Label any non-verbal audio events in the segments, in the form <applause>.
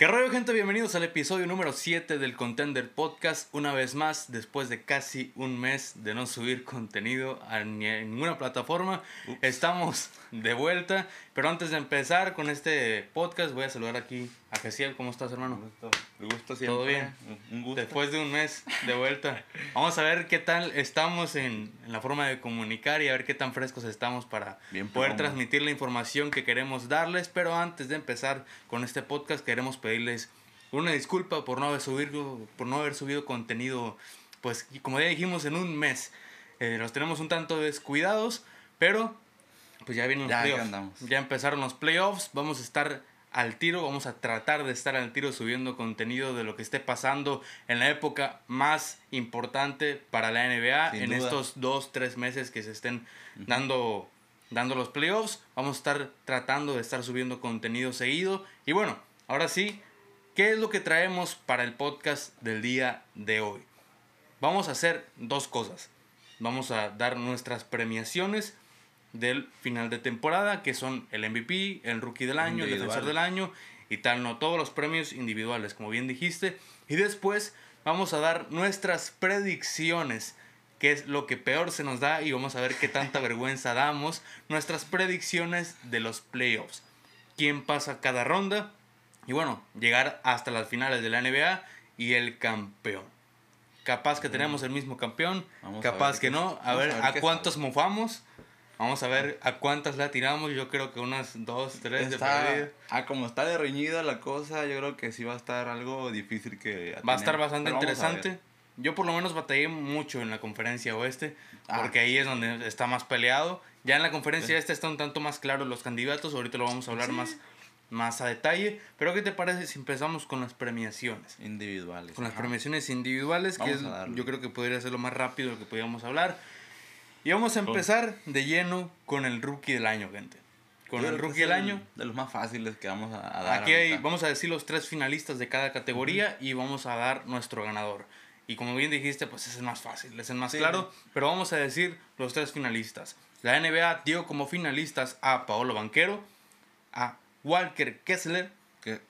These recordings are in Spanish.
¿Qué rollo, gente? Bienvenidos al episodio número 7 del Contender Podcast. Una vez más, después de casi un mes de no subir contenido a ninguna plataforma, estamos de vuelta. Pero antes de empezar con este podcast, voy a saludar aquí a Gesiel. ¿Cómo estás, hermano? Un gusto, gusto siempre. ¿Todo bien? Un gusto. Después de un mes de vuelta. <laughs> Vamos a ver qué tal estamos en, en la forma de comunicar y a ver qué tan frescos estamos para Bien poder transmitir la información que queremos darles. Pero antes de empezar con este podcast, queremos pedirles una disculpa por no haber subido, por no haber subido contenido, pues como ya dijimos, en un mes. Eh, los tenemos un tanto descuidados, pero pues ya vienen los Ya, playoffs. Ya empezaron los playoffs, vamos a estar al tiro, vamos a tratar de estar al tiro subiendo contenido de lo que esté pasando en la época más importante para la NBA Sin en duda. estos dos, tres meses que se estén dando, dando los playoffs. Vamos a estar tratando de estar subiendo contenido seguido. Y bueno, ahora sí, ¿qué es lo que traemos para el podcast del día de hoy? Vamos a hacer dos cosas. Vamos a dar nuestras premiaciones del final de temporada, que son el MVP, el Rookie del Año, el Defensor del Año y tal, no todos los premios individuales, como bien dijiste. Y después vamos a dar nuestras predicciones, que es lo que peor se nos da y vamos a ver qué tanta <laughs> vergüenza damos. Nuestras predicciones de los playoffs. Quién pasa cada ronda y bueno, llegar hasta las finales de la NBA y el campeón. Capaz que tenemos el mismo campeón, Vamos capaz que no. A ver a ver a cuántos mofamos. Vamos a ver a cuántas la tiramos. Yo creo que unas dos, tres de Está, perdida. ah, como está de reñida la cosa, yo creo que sí va a estar algo difícil que... Va a estar bastante Pero interesante. Yo por lo menos batallé mucho en la conferencia oeste, Ah. porque ahí es donde está más peleado. Ya en la conferencia este está un tanto más claro los candidatos, ahorita lo vamos a hablar más, más a detalle. Pero ¿qué te parece si empezamos con las premiaciones? Individuales. Con las ajá. premiaciones individuales, que Vamos es, a darle. yo creo que podría ser lo más rápido de lo que podíamos hablar. Y vamos a empezar de lleno con el rookie del año, gente. Con el rookie del año. De los más fáciles que vamos a, a dar Aquí hay, vamos a decir los tres finalistas de cada categoría y vamos a dar nuestro ganador. Y como bien dijiste, pues es el más fácil, es el más Sí. claro, pero vamos a decir los tres finalistas. La NBA dio como finalistas a Paolo Banquero, a Walker Kessler Que-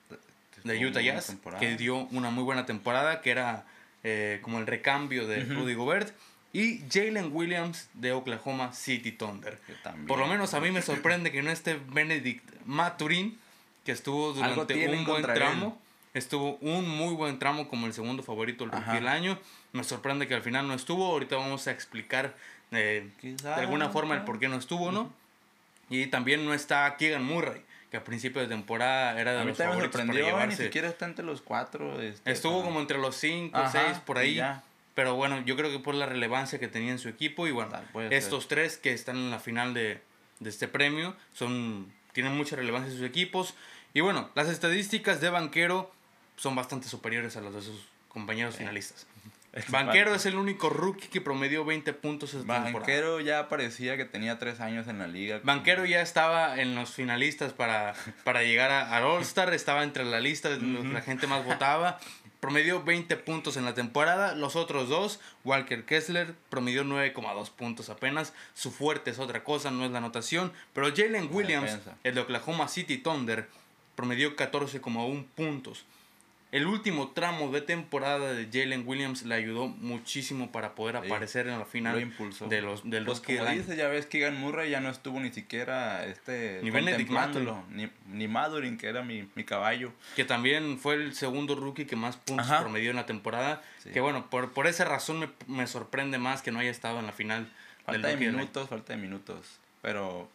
de Utah Jazz, que dio una muy buena temporada, que era eh, como el recambio de Ujú. Rudy Gobert, y Jalen Williams de Oklahoma City Thunder. También. Por lo menos a mí me sorprende que no esté Benedict Maturin, que estuvo durante un buen tramo. Estuvo un muy buen tramo como el segundo favorito del año. Me sorprende que al final no estuvo. Ahorita vamos a explicar eh, de alguna forma el por qué no estuvo, ¿no? Y también no está Keegan Murray, que a principio de temporada era de A mí los favoritos para sorprendió, ni llevarse. siquiera está entre los cuatro. este, Estuvo como entre los 5, Ajá, 6, por ahí. ya. Pero bueno, yo creo que por la relevancia que tenía en su equipo y bueno, puede ser. estos tres que están en la final de, de este premio son tienen mucha relevancia en sus equipos. Y bueno, las estadísticas de Banquero son bastante superiores a las de sus compañeros finalistas. <laughs> Es Banquero parte. es el único rookie que promedió 20 puntos esta temporada. Banquero ya parecía que tenía tres años en la liga. Banquero ya estaba en los finalistas para, para llegar al All-Star, estaba entre la lista de los que la gente más votaba. <laughs> Promedió 20 puntos en la temporada. Los otros dos, Walker Kessler, promedió 9,2 puntos apenas. Su fuerte es otra cosa, no es la anotación. Pero Jalen Williams, el de Oklahoma City Thunder, promedió 14,1 puntos. El último tramo de temporada de Jalen Williams le ayudó muchísimo para poder Sí, aparecer en la final lo de los, del Pues del año. dices, ya ves, Keegan Murray ya no estuvo ni siquiera este, Ni Benedict ni, ni Madurin, que era mi, mi caballo. que también fue el segundo rookie que más puntos Ajá. promedió en la temporada. Sí. Que bueno, por, por esa razón me, me sorprende más que no haya estado en la final Falta de del minutos, falta de minutos. Pero,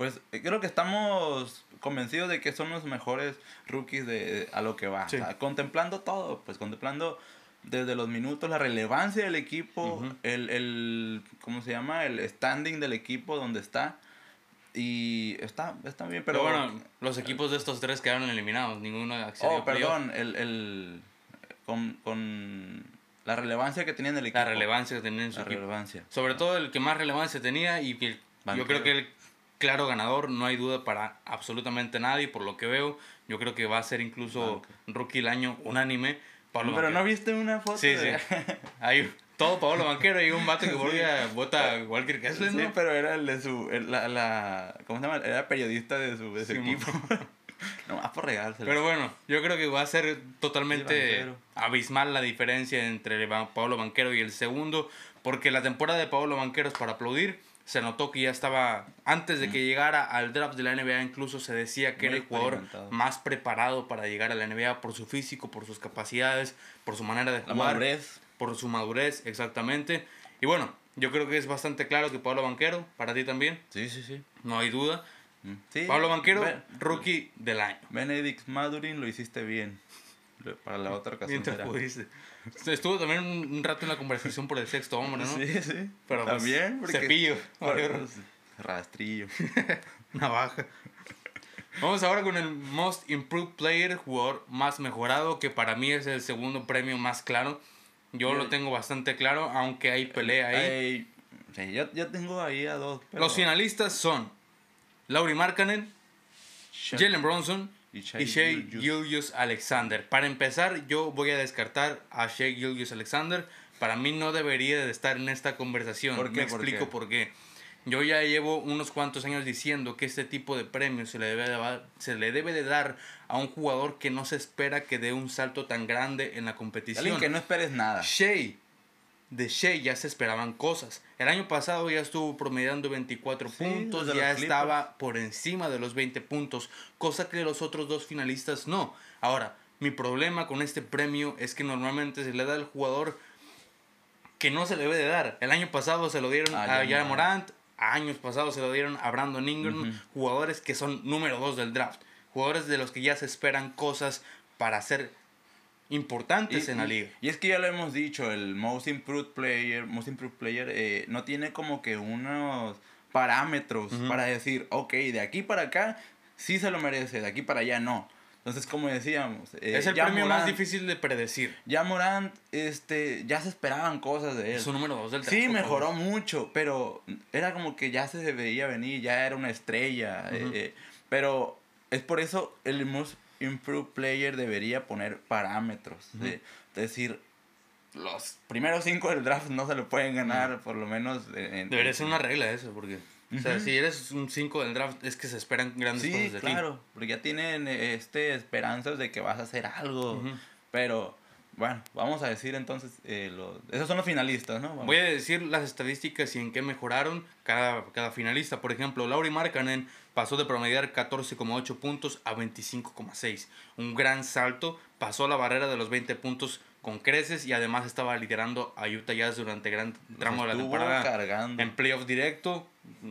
pues eh, creo que estamos convencidos de que son los mejores rookies de, a lo que va. Sí. O sea, contemplando todo, pues contemplando desde los minutos, la relevancia del equipo, Ujú. el, el, ¿cómo se llama? El standing del equipo donde está. Y está, está bien, Pero, pero... bueno, los equipos de estos tres quedaron eliminados. Ninguno accedió Oh, perdón, el, el, con, con la relevancia que tenía en el equipo. La relevancia que tenía en su La equipo. relevancia. Sobre todo el que más relevancia tenía y que yo creo que el claro ganador, no hay duda para absolutamente nadie. Por lo que veo, yo creo que va a ser incluso rookie del año unánime. Pablo Pero no viste una foto Sí, de... sí. <laughs> Hay todo Pablo Banquero y un vato que vuelve a <laughs> vota a Walker Kessler, Sí, ¿no? pero era el de su. el- la, la, ¿Cómo se llama? Era periodista de su, de su Sí, equipo. <laughs> Nomás por regárselo. Pero bueno, yo creo que va a ser totalmente abismal la diferencia entre Pablo Banquero y el segundo, porque la temporada de Pablo Banquero es para aplaudir. Se notó que ya estaba, antes de que llegara al draft de la NBA, incluso se decía que Muy era el jugador más preparado para llegar a la NBA por su físico, por sus capacidades, por su manera de La jugar, madurez. por su madurez, exactamente. Y bueno, yo creo que es bastante claro que Pablo Banquero, para ti también, Sí, sí, sí. no hay duda. Mm. Sí, Pablo Banquero, Ben- rookie del año. Benedict Madurin lo hiciste bien. Para la otra ocasión. Será. pudiste. Estuvo también un rato en la conversación por el sexto hombre, ¿no? Sí, sí. Pero pues, También. porque- cepillo. pues, Rastrillo. <laughs> Navaja. Vamos ahora con el Most Improved Player, jugador más mejorado, que para mí es el segundo premio más claro. Yo lo tengo bastante claro, aunque hay pelea ahí. Sí, yo, yo tengo ahí a dos. pero- Los finalistas son Lauri Markkanen, Jalen Bronson Shea Gilgeous. Gilgeous Alexander. Para empezar, yo voy a descartar a Shea Gilgeous Alexander. Para mí no debería de estar en esta conversación. ¿Por qué? Me ¿Por explico qué? por qué. Yo ya llevo unos cuantos años diciendo que este tipo de premios se le debe de, se le debe de dar a un jugador que no se espera que dé un salto tan grande en la competición. Alguien que no esperes nada. Shea, de Shea ya se esperaban cosas. El año pasado ya estuvo promediando 24 Sí, puntos, ya estaba por encima de los 20 puntos, cosa que los otros dos finalistas no. Ahora, mi problema con este premio es que normalmente se le da al jugador que no se le debe de dar. El año pasado se lo dieron A a Jaren Morant. Años pasados se lo dieron a Brandon Ingram, jugadores que son número dos del draft, jugadores de los que ya se esperan cosas para ser importantes en la liga. Y es que ya lo hemos dicho, el Most Improved Player, Most Improved Player eh, no tiene como que unos parámetros para decir, ok, de aquí para acá sí se lo merece, de aquí para allá no. Entonces, como decíamos, eh, es el ya premio más Morant- difícil de predecir. Ya Morant, este, ya se esperaban cosas de él. Es su número dos del draft. Sí, mejoró favor. mucho, pero era como que ya se veía venir, ya era una estrella. eh, Ujú. eh, pero es por eso el Most Improved Player debería poner parámetros. Ujú. de, de decir, los primeros cinco del draft no se lo pueden ganar, por lo menos. en- en- Debería ser una regla eso, porque. O sea, si eres un 5 del draft, es que se esperan grandes Sí, cosas de ti. claro, porque ya tienen eh, este, esperanzas de que vas a hacer algo. Pero, bueno, vamos a decir entonces, eh, los, esos son los finalistas, ¿no? Vamos. Voy a decir las estadísticas y en qué mejoraron cada, cada finalista. Por ejemplo, Lauri Markkanen pasó de promediar 14,8 puntos a 25,6. Un gran salto. Pasó la barrera de los 20 puntos con creces y además estaba liderando a Utah Jazz durante gran tramo de la temporada. cargando. En playoff directo,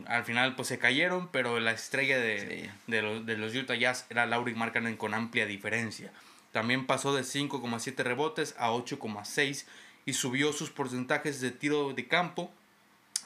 al final pues se cayeron, pero la estrella de, Sí. de, los, de los Utah Jazz era Lauri Markkanen con amplia diferencia. También pasó de 5,7 rebotes a 8,6 y subió sus porcentajes de tiro de campo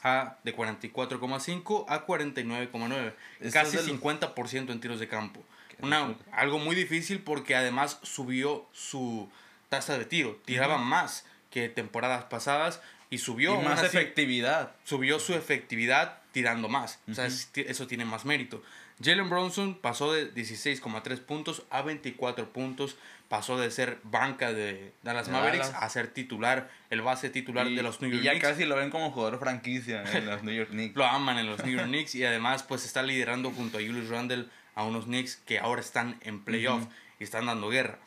a de 44,5 a 49,9. Eso Casi es del- 50% en tiros de campo. Una, algo muy difícil porque además subió su tasa de tiro. Tiraba más que temporadas pasadas y subió y más así, efectividad. subió su efectividad tirando más. O sea, es- eso tiene más mérito. Jalen Bronson pasó de 16,3 puntos a 24 puntos. Pasó de ser banca de Dallas Mavericks Dallas. a ser titular, el base titular y, de los New y York ya Knicks. casi lo ven como jugador franquicia en los New York Knicks. <laughs> Lo aman en los New York Knicks y además pues está liderando junto a Julius Randle a unos Knicks que ahora están en playoff y están dando guerra.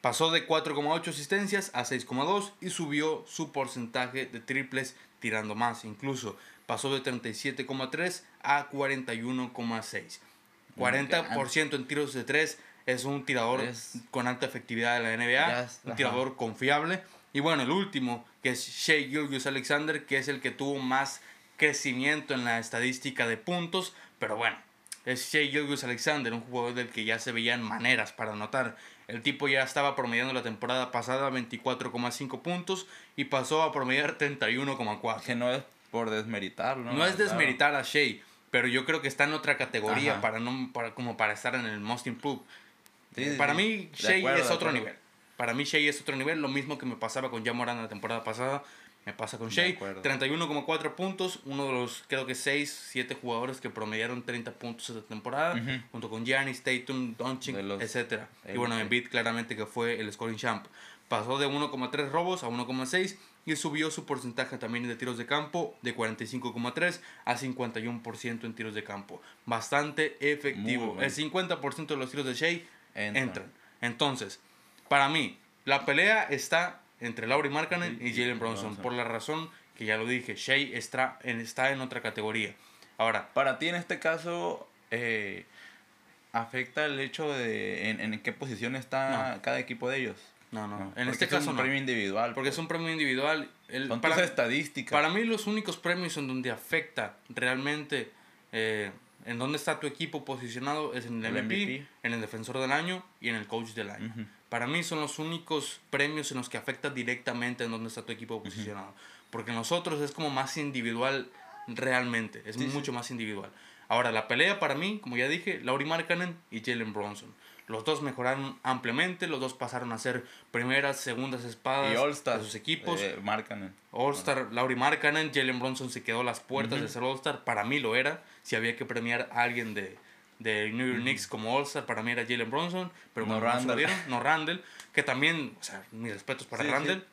Pasó de 4,8 asistencias a 6,2 y subió su porcentaje de triples tirando más incluso. Pasó de 37,3 a 41,6. 40% en tiros de 3 es un tirador Es- con alta efectividad de la NBA, es- un ajá. tirador confiable. Y bueno, el último, que es Shea Gilgeous Alexander, que es el que tuvo más crecimiento en la estadística de puntos. Pero bueno, es Shea Gilgeous Alexander, un jugador del que ya se veían maneras para anotar. El tipo ya estaba promediando la temporada pasada 24,5 puntos y pasó a promediar 31,4. Que no es por desmeritarlo. No es Claro. desmeritar a Shea, pero yo creo que está en otra categoría Ajá. para no para, como para estar en el Most Improved. Sí, sí, para mí, Shea acuerdo, es otro nivel. Para mí, Shea es otro nivel. Lo mismo que me pasaba con Jamoran la temporada pasada, me pasa con Shea. acuerdo. 31,4 puntos. Uno de los, creo que 6, 7 jugadores que promediaron 30 puntos esta temporada. Ujú. Junto con Giannis, Tatum, Doncic, etc. Y bueno, Embiid claramente que fue el scoring champ. Pasó de 1,3 robos a 1,6 y subió su porcentaje también de tiros de campo de 45,3 a 51% en tiros de campo. Bastante efectivo. El 50% de los tiros de Shea Entran. entran. Entonces, para mí, la pelea está entre Laurie Markkanen Sí, y Jalen Bronson, Bronson. por la razón que ya lo dije, Shea está en, está en otra categoría. Ahora, Para ti en este caso, eh, ¿afecta el hecho de en, en qué posición está cada equipo de ellos? no, no, No, en este es caso un no, premio individual. porque es pues. un premio individual. El, Son para, tus estadísticas. para mí los únicos premios en donde afecta realmente eh, en dónde está tu equipo posicionado es en el, El MVP, MVP. en el defensor del año y en el coach del año. Para mí son los únicos premios en los que afecta directamente en dónde está tu equipo posicionado. Porque en nosotros es como más individual realmente, es Sí, sí. mucho más individual. Ahora, la pelea para mí, como ya dije, Laurie Markkanen y Jalen Bronson. Los dos mejoraron ampliamente, los dos pasaron a ser primeras, segundas espadas de sus equipos. eh, marcan. All-Star, Laurie Markkanen, Jalen Bronson se quedó las puertas de ser All-Star. Para mí lo era. Si había que premiar a alguien de, de New York Knicks como All-Star, para mí era Jalen Bronson. Pero No bueno, no Randall. dieron. No Randall, que también, o sea, mis respetos para Sí, sí. Randall.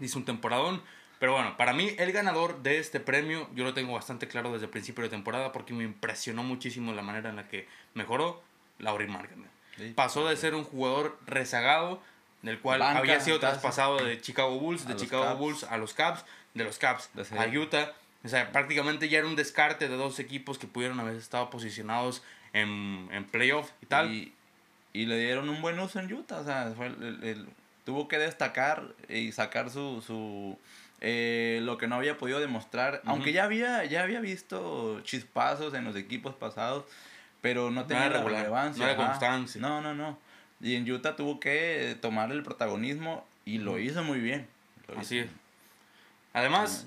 Hizo un temporadón. Pero bueno, para mí el ganador de este premio, yo lo tengo bastante claro desde el principio de temporada porque me impresionó muchísimo la manera en la que mejoró Laurie Markkanen. Sí. Pasó de ser un jugador rezagado, del cual Banca, había sido traspasado de Chicago Bulls, de Chicago. Bulls a los Cavs, de los Cavs De a Utah. O sea, prácticamente ya era un descarte de dos equipos que pudieron haber estado posicionados en, en playoff y tal. Y, y le dieron un buen uso en Utah. O sea, fue el- el- el- tuvo que destacar y sacar su, su eh, lo que no había podido demostrar. Aunque ya había, ya había visto chispazos en los equipos pasados, pero no tenía regular, relevancia. no era constancia. No, no, no. Y en Utah tuvo que tomar el protagonismo y lo hizo muy bien. Lo Así hizo es. Además,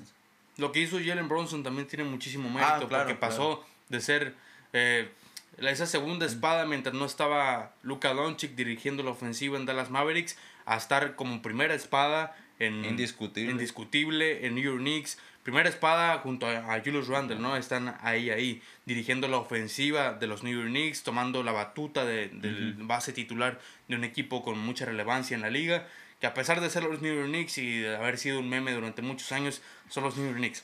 lo que hizo Jalen Bronson también tiene muchísimo mérito Ah, claro, porque pasó de ser eh, esa segunda espada mientras no estaba Luka Doncic dirigiendo la ofensiva en Dallas Mavericks a estar como primera espada en Indiscutible. indiscutible en New York Knicks. Primera espada junto a, a Julius Randle no están ahí ahí dirigiendo la ofensiva de los New York Knicks tomando la batuta de- del base titular de un equipo con mucha relevancia en la liga que a pesar de ser los New York Knicks y de haber sido un meme durante muchos años son los New York Knicks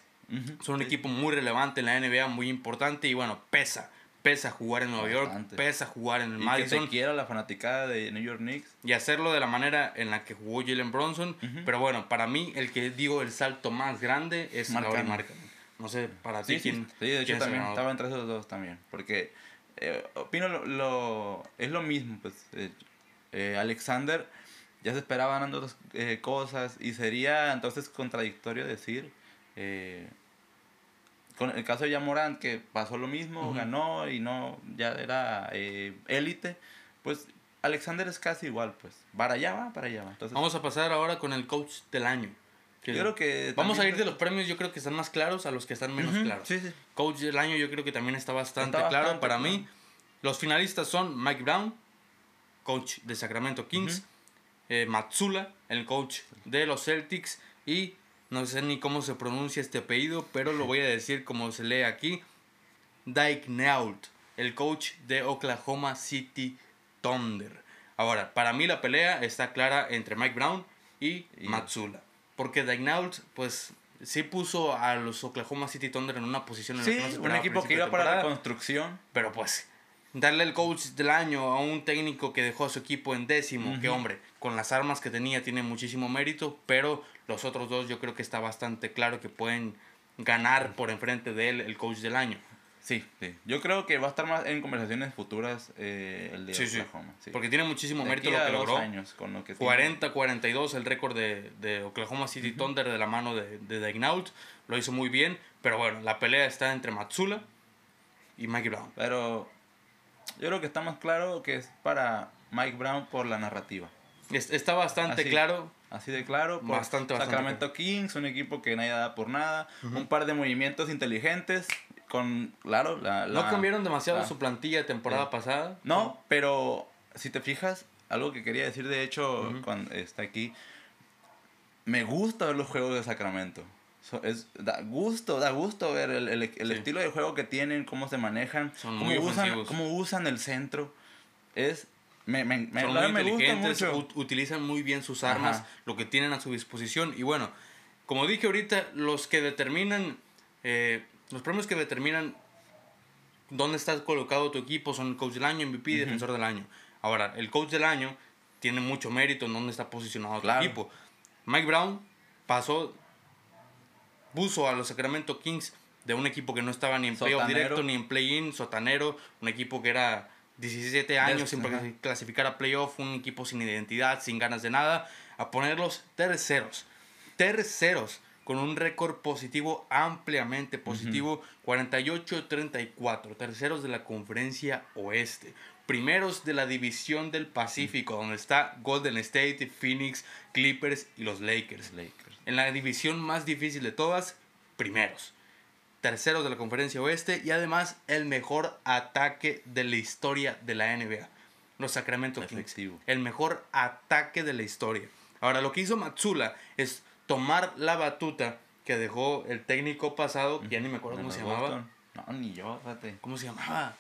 son un equipo muy relevante en la NBA, muy importante y bueno, pesa. Pesa jugar en Nueva Bastante. York, pesa jugar en el Y que te quiera la fanaticada de New York Knicks. y hacerlo de la manera en la que jugó Jalen Bronson. Pero bueno, para mí el que digo el salto más grande es. Laurie Markkanen. No sé, para ti Sí, sí, quién. sí, de hecho también estaba entre esos dos también. Porque eh, opino lo, lo- es lo mismo, pues. eh, eh, Alexander ya se esperaban otras eh, cosas y sería entonces contradictorio decir. eh, con el caso de Yamorant, que pasó lo mismo, Ujú. ganó y no, ya era eh, élite, pues Alexander es casi igual, pues. Para allá va, para allá va. Entonces, Vamos a pasar ahora con el coach del año. que- yo creo que. Vamos a ir de los premios, yo creo que están más claros a los que están menos Ujú, claros. Sí, sí. Coach del año yo creo que también está bastante Está claro bastante para claro. mí. Los finalistas son Mike Brown, coach de Sacramento Kings, Ujú. Eh, Matsula, el coach de los Celtics y no sé ni cómo se pronuncia este apellido, pero lo voy a decir como se lee aquí, Dyke el coach de Oklahoma City Thunder. Ahora, para mí la pelea está clara entre Mike Brown y, Y- Matsula, porque Dyke pues sí puso a los Oklahoma City Thunder en una posición en la Sí, que no se un equipo que iba para la construcción. Pero pues, darle el coach del año a un técnico que dejó a su equipo en décimo, que Ujú. hombre, con las armas que tenía tiene muchísimo mérito, pero los otros dos yo creo que está bastante claro que pueden ganar por enfrente de él el coach del año. Sí, sí. Yo creo que va a estar más en conversaciones futuras eh, el de Sí. Oklahoma. sí. Porque tiene muchísimo De mérito lo que logró. años con lo que tiene. 40-42 el récord de, de Oklahoma City Thunder de la mano de, de Daignault. Lo hizo muy bien, pero bueno, la pelea está entre Matsula y Mike Brown. Pero yo creo que está más claro que es para Mike Brown por la narrativa. Es- Está bastante Así. claro. Así de claro. Por Bastante, bastante Sacramento Kings, un equipo que nadie da por nada. Un par de movimientos inteligentes con, claro, la... No cambiaron demasiado la- su plantilla de temporada pasada. No, pero si te fijas, algo que quería decir de hecho cuando está aquí, me gusta ver los juegos de Sacramento. So- es, da gusto, da gusto ver el, el- el Sí. estilo de juego que tienen, cómo se manejan, Son cómo usan, cómo usan el centro. Es, me, me, me, Son muy inteligentes, mucho. ut- utilizan muy bien sus armas, Ajá. lo que tienen a su disposición. Y bueno, como dije ahorita, los que determinan, eh, los premios que determinan dónde está colocado tu equipo son el coach del año, MVP y defensor del año. Ahora, el coach del año tiene mucho mérito en dónde está posicionado tu Claro. equipo. Mike Brown pasó, puso a los Sacramento Kings de un equipo que no estaba ni en playoff directo ni en play-in, sotanero, un equipo que era 17 años sin clasificar a playoff, un equipo sin identidad, sin ganas de nada, a ponerlos terceros. Terceros, con un récord positivo, ampliamente positivo, 48-34. Terceros de la conferencia oeste. Primeros de la división del Pacífico, donde está Golden State, Phoenix, Clippers y los Lakers. Lakers. En la división más difícil de todas, primeros. Terceros de la conferencia oeste y además el mejor ataque de la historia de la NBA. Los Sacramento Kings. El mejor ataque de la historia. Ahora, lo que hizo Matsula es tomar la batuta que dejó el técnico pasado, ya ni me acuerdo cómo se los llamaba. Boston. No, ni yo, fíjate. ¿Cómo se llamaba?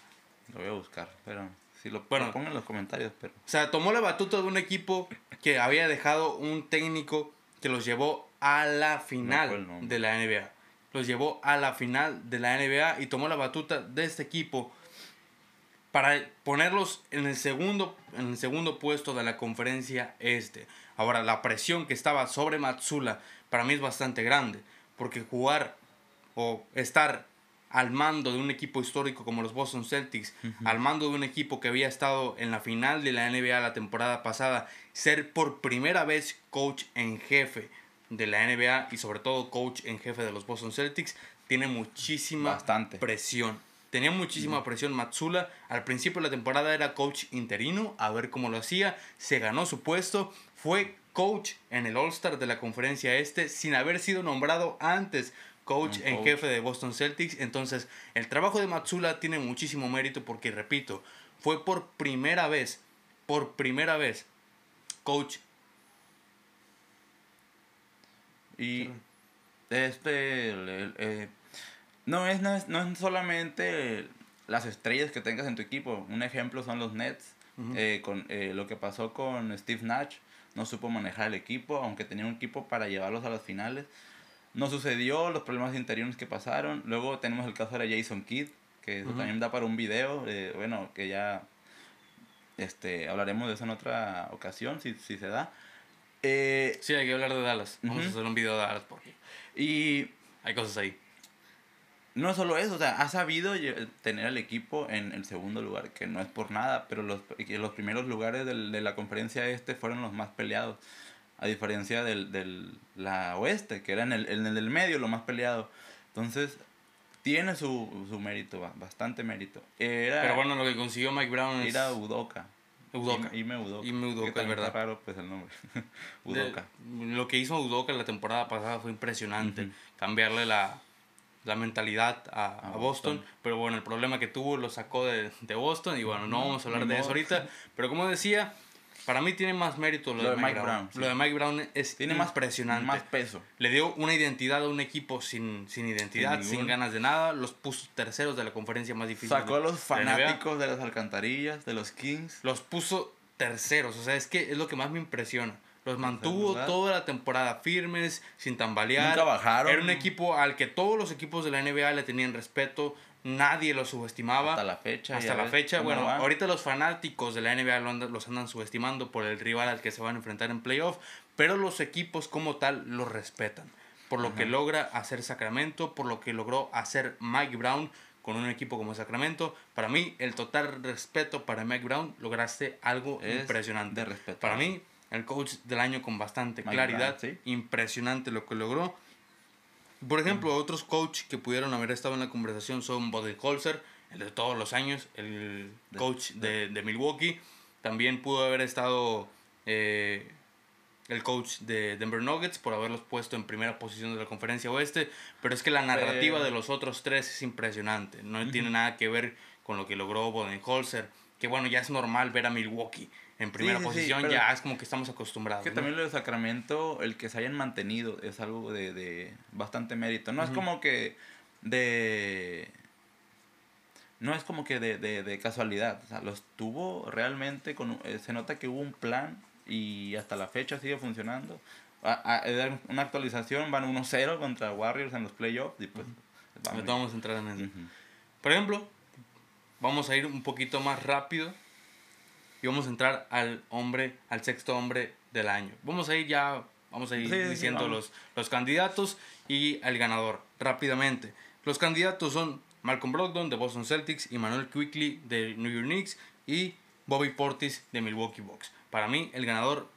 Lo voy a buscar, pero si lo, Bueno. lo pongan en los comentarios, pero O sea, tomó la batuta de un equipo que había dejado un técnico que los llevó a la final de la NBA. Los llevó a la final de la NBA y tomó la batuta de este equipo para ponerlos en el segundo, en el segundo puesto de la conferencia este. Ahora, la presión que estaba sobre Matsula para mí es bastante grande, porque jugar o estar al mando de un equipo histórico como los Boston Celtics, al mando de un equipo que había estado en la final de la NBA la temporada pasada, ser por primera vez coach en jefe de la NBA y sobre todo coach en jefe de los Boston Celtics, tiene muchísima Bastante. presión. Tenía muchísima presión Matsula. Al principio de la temporada era coach interino, a ver cómo lo hacía. Se ganó su puesto. Fue coach en el All-Star de la conferencia este sin haber sido nombrado antes coach en coach. jefe de Boston Celtics. Entonces, el trabajo de Matsula tiene muchísimo mérito porque, repito, fue por primera vez, por primera vez, coach. Y este el- el- eh, no, es, no, es, no es solamente las estrellas que tengas en tu equipo. Un ejemplo son los Nets. Eh, con eh, lo que pasó con Steve Nash. No supo manejar el equipo, aunque tenía un equipo para llevarlos a las finales. No sucedió, los problemas interiores que pasaron. Luego tenemos el caso de Jason Kidd, que eso también da para un video. eh, bueno, que ya este, hablaremos de eso en otra ocasión, si, si se da. Eh, Sí, hay que hablar de Dallas. Vamos Ujú. a hacer un video de Dallas porque y hay cosas ahí. no solo eso, o sea, ha sabido tener al equipo en el segundo lugar, que no es por nada, pero los, los primeros lugares del- de la conferencia este fueron los más peleados, a diferencia del, del la oeste, que era en el, en el del medio lo más peleado. Entonces, tiene su, su mérito, ba- bastante mérito. Era, Pero bueno, lo que consiguió Mike Brown es... era Udoka. Udoka. Ime- Udoka. Ime Udoka, que es verdad. raro, pues el nombre. <laughs> De- Udoka. lo que hizo Udoka la temporada pasada fue impresionante. Ujú. Cambiarle la, la mentalidad a, a A Boston. Boston. Pero bueno, el problema que tuvo lo sacó de, de Boston. Y bueno, no Ujú, vamos a hablar de eso ahorita. <laughs> Pero como decía, para mí tiene más mérito lo, de Mike, Brown. sí. Lo de Mike Brown es Tiene más, impresionante. más peso. Le dio una identidad a un equipo sin, sin identidad, Sin ganas de nada. Los puso terceros de la conferencia más difícil. Sacó a los de la NBA. fanáticos de las alcantarillas, de los Kings. Los puso terceros. O sea, es que es lo que más me impresiona. Los mantuvo toda la temporada firmes, sin tambalear. Nunca bajaron. Era un equipo al que todos los equipos de la NBA le tenían respeto. Nadie los subestimaba. Hasta la fecha. Hasta la ves fecha, bueno, va. ahorita los fanáticos de la NBA lo andan- los andan subestimando por el rival al que se van a enfrentar en playoff, pero los equipos como tal los respetan. Por lo que Ajá. logra hacer Sacramento, por lo que logró hacer Mike Brown con un equipo como Sacramento. Para mí, el total respeto para Mike Brown, lograste algo Es impresionante. de respetar. Para mí, el coach del año con bastante Mike claridad, Brown, sí. impresionante lo que logró. Por ejemplo, otros coach que pudieron haber estado en la conversación son Budenholzer, el de todos los años, el coach de, de Milwaukee. También pudo haber estado eh, el coach de Denver Nuggets por haberlos puesto en primera posición de la conferencia oeste. Pero es que la narrativa de los otros tres es impresionante. No tiene nada que ver con lo que logró Budenholzer. Que bueno, ya es normal ver a Milwaukee en primera sí, sí, posición. pero- ya es como que estamos acostumbrados. Que ¿no? también lo de Sacramento, el que se hayan mantenido es algo de, de bastante mérito. No es Ujú. como que de... No es como que de, de, de casualidad. O sea, los tuvo realmente con... eh, se nota que hubo un plan y hasta la fecha sigue funcionando. a, a dar una actualización, van 1-0 contra Warriors en los playoffs y pues... van Ahorita vamos a entrar en eso. bien. Ujú. Por ejemplo, vamos a ir un poquito más rápido y vamos a entrar al hombre, al sexto hombre del año. Vamos a ir ya, vamos a ir Sí, sí, diciendo vamos. los, los candidatos y el ganador rápidamente. Los candidatos son Malcolm Brogdon de Boston Celtics, Emmanuel Quickly de New York Knicks y Bobby Portis de Milwaukee Bucks. Para mí, el ganador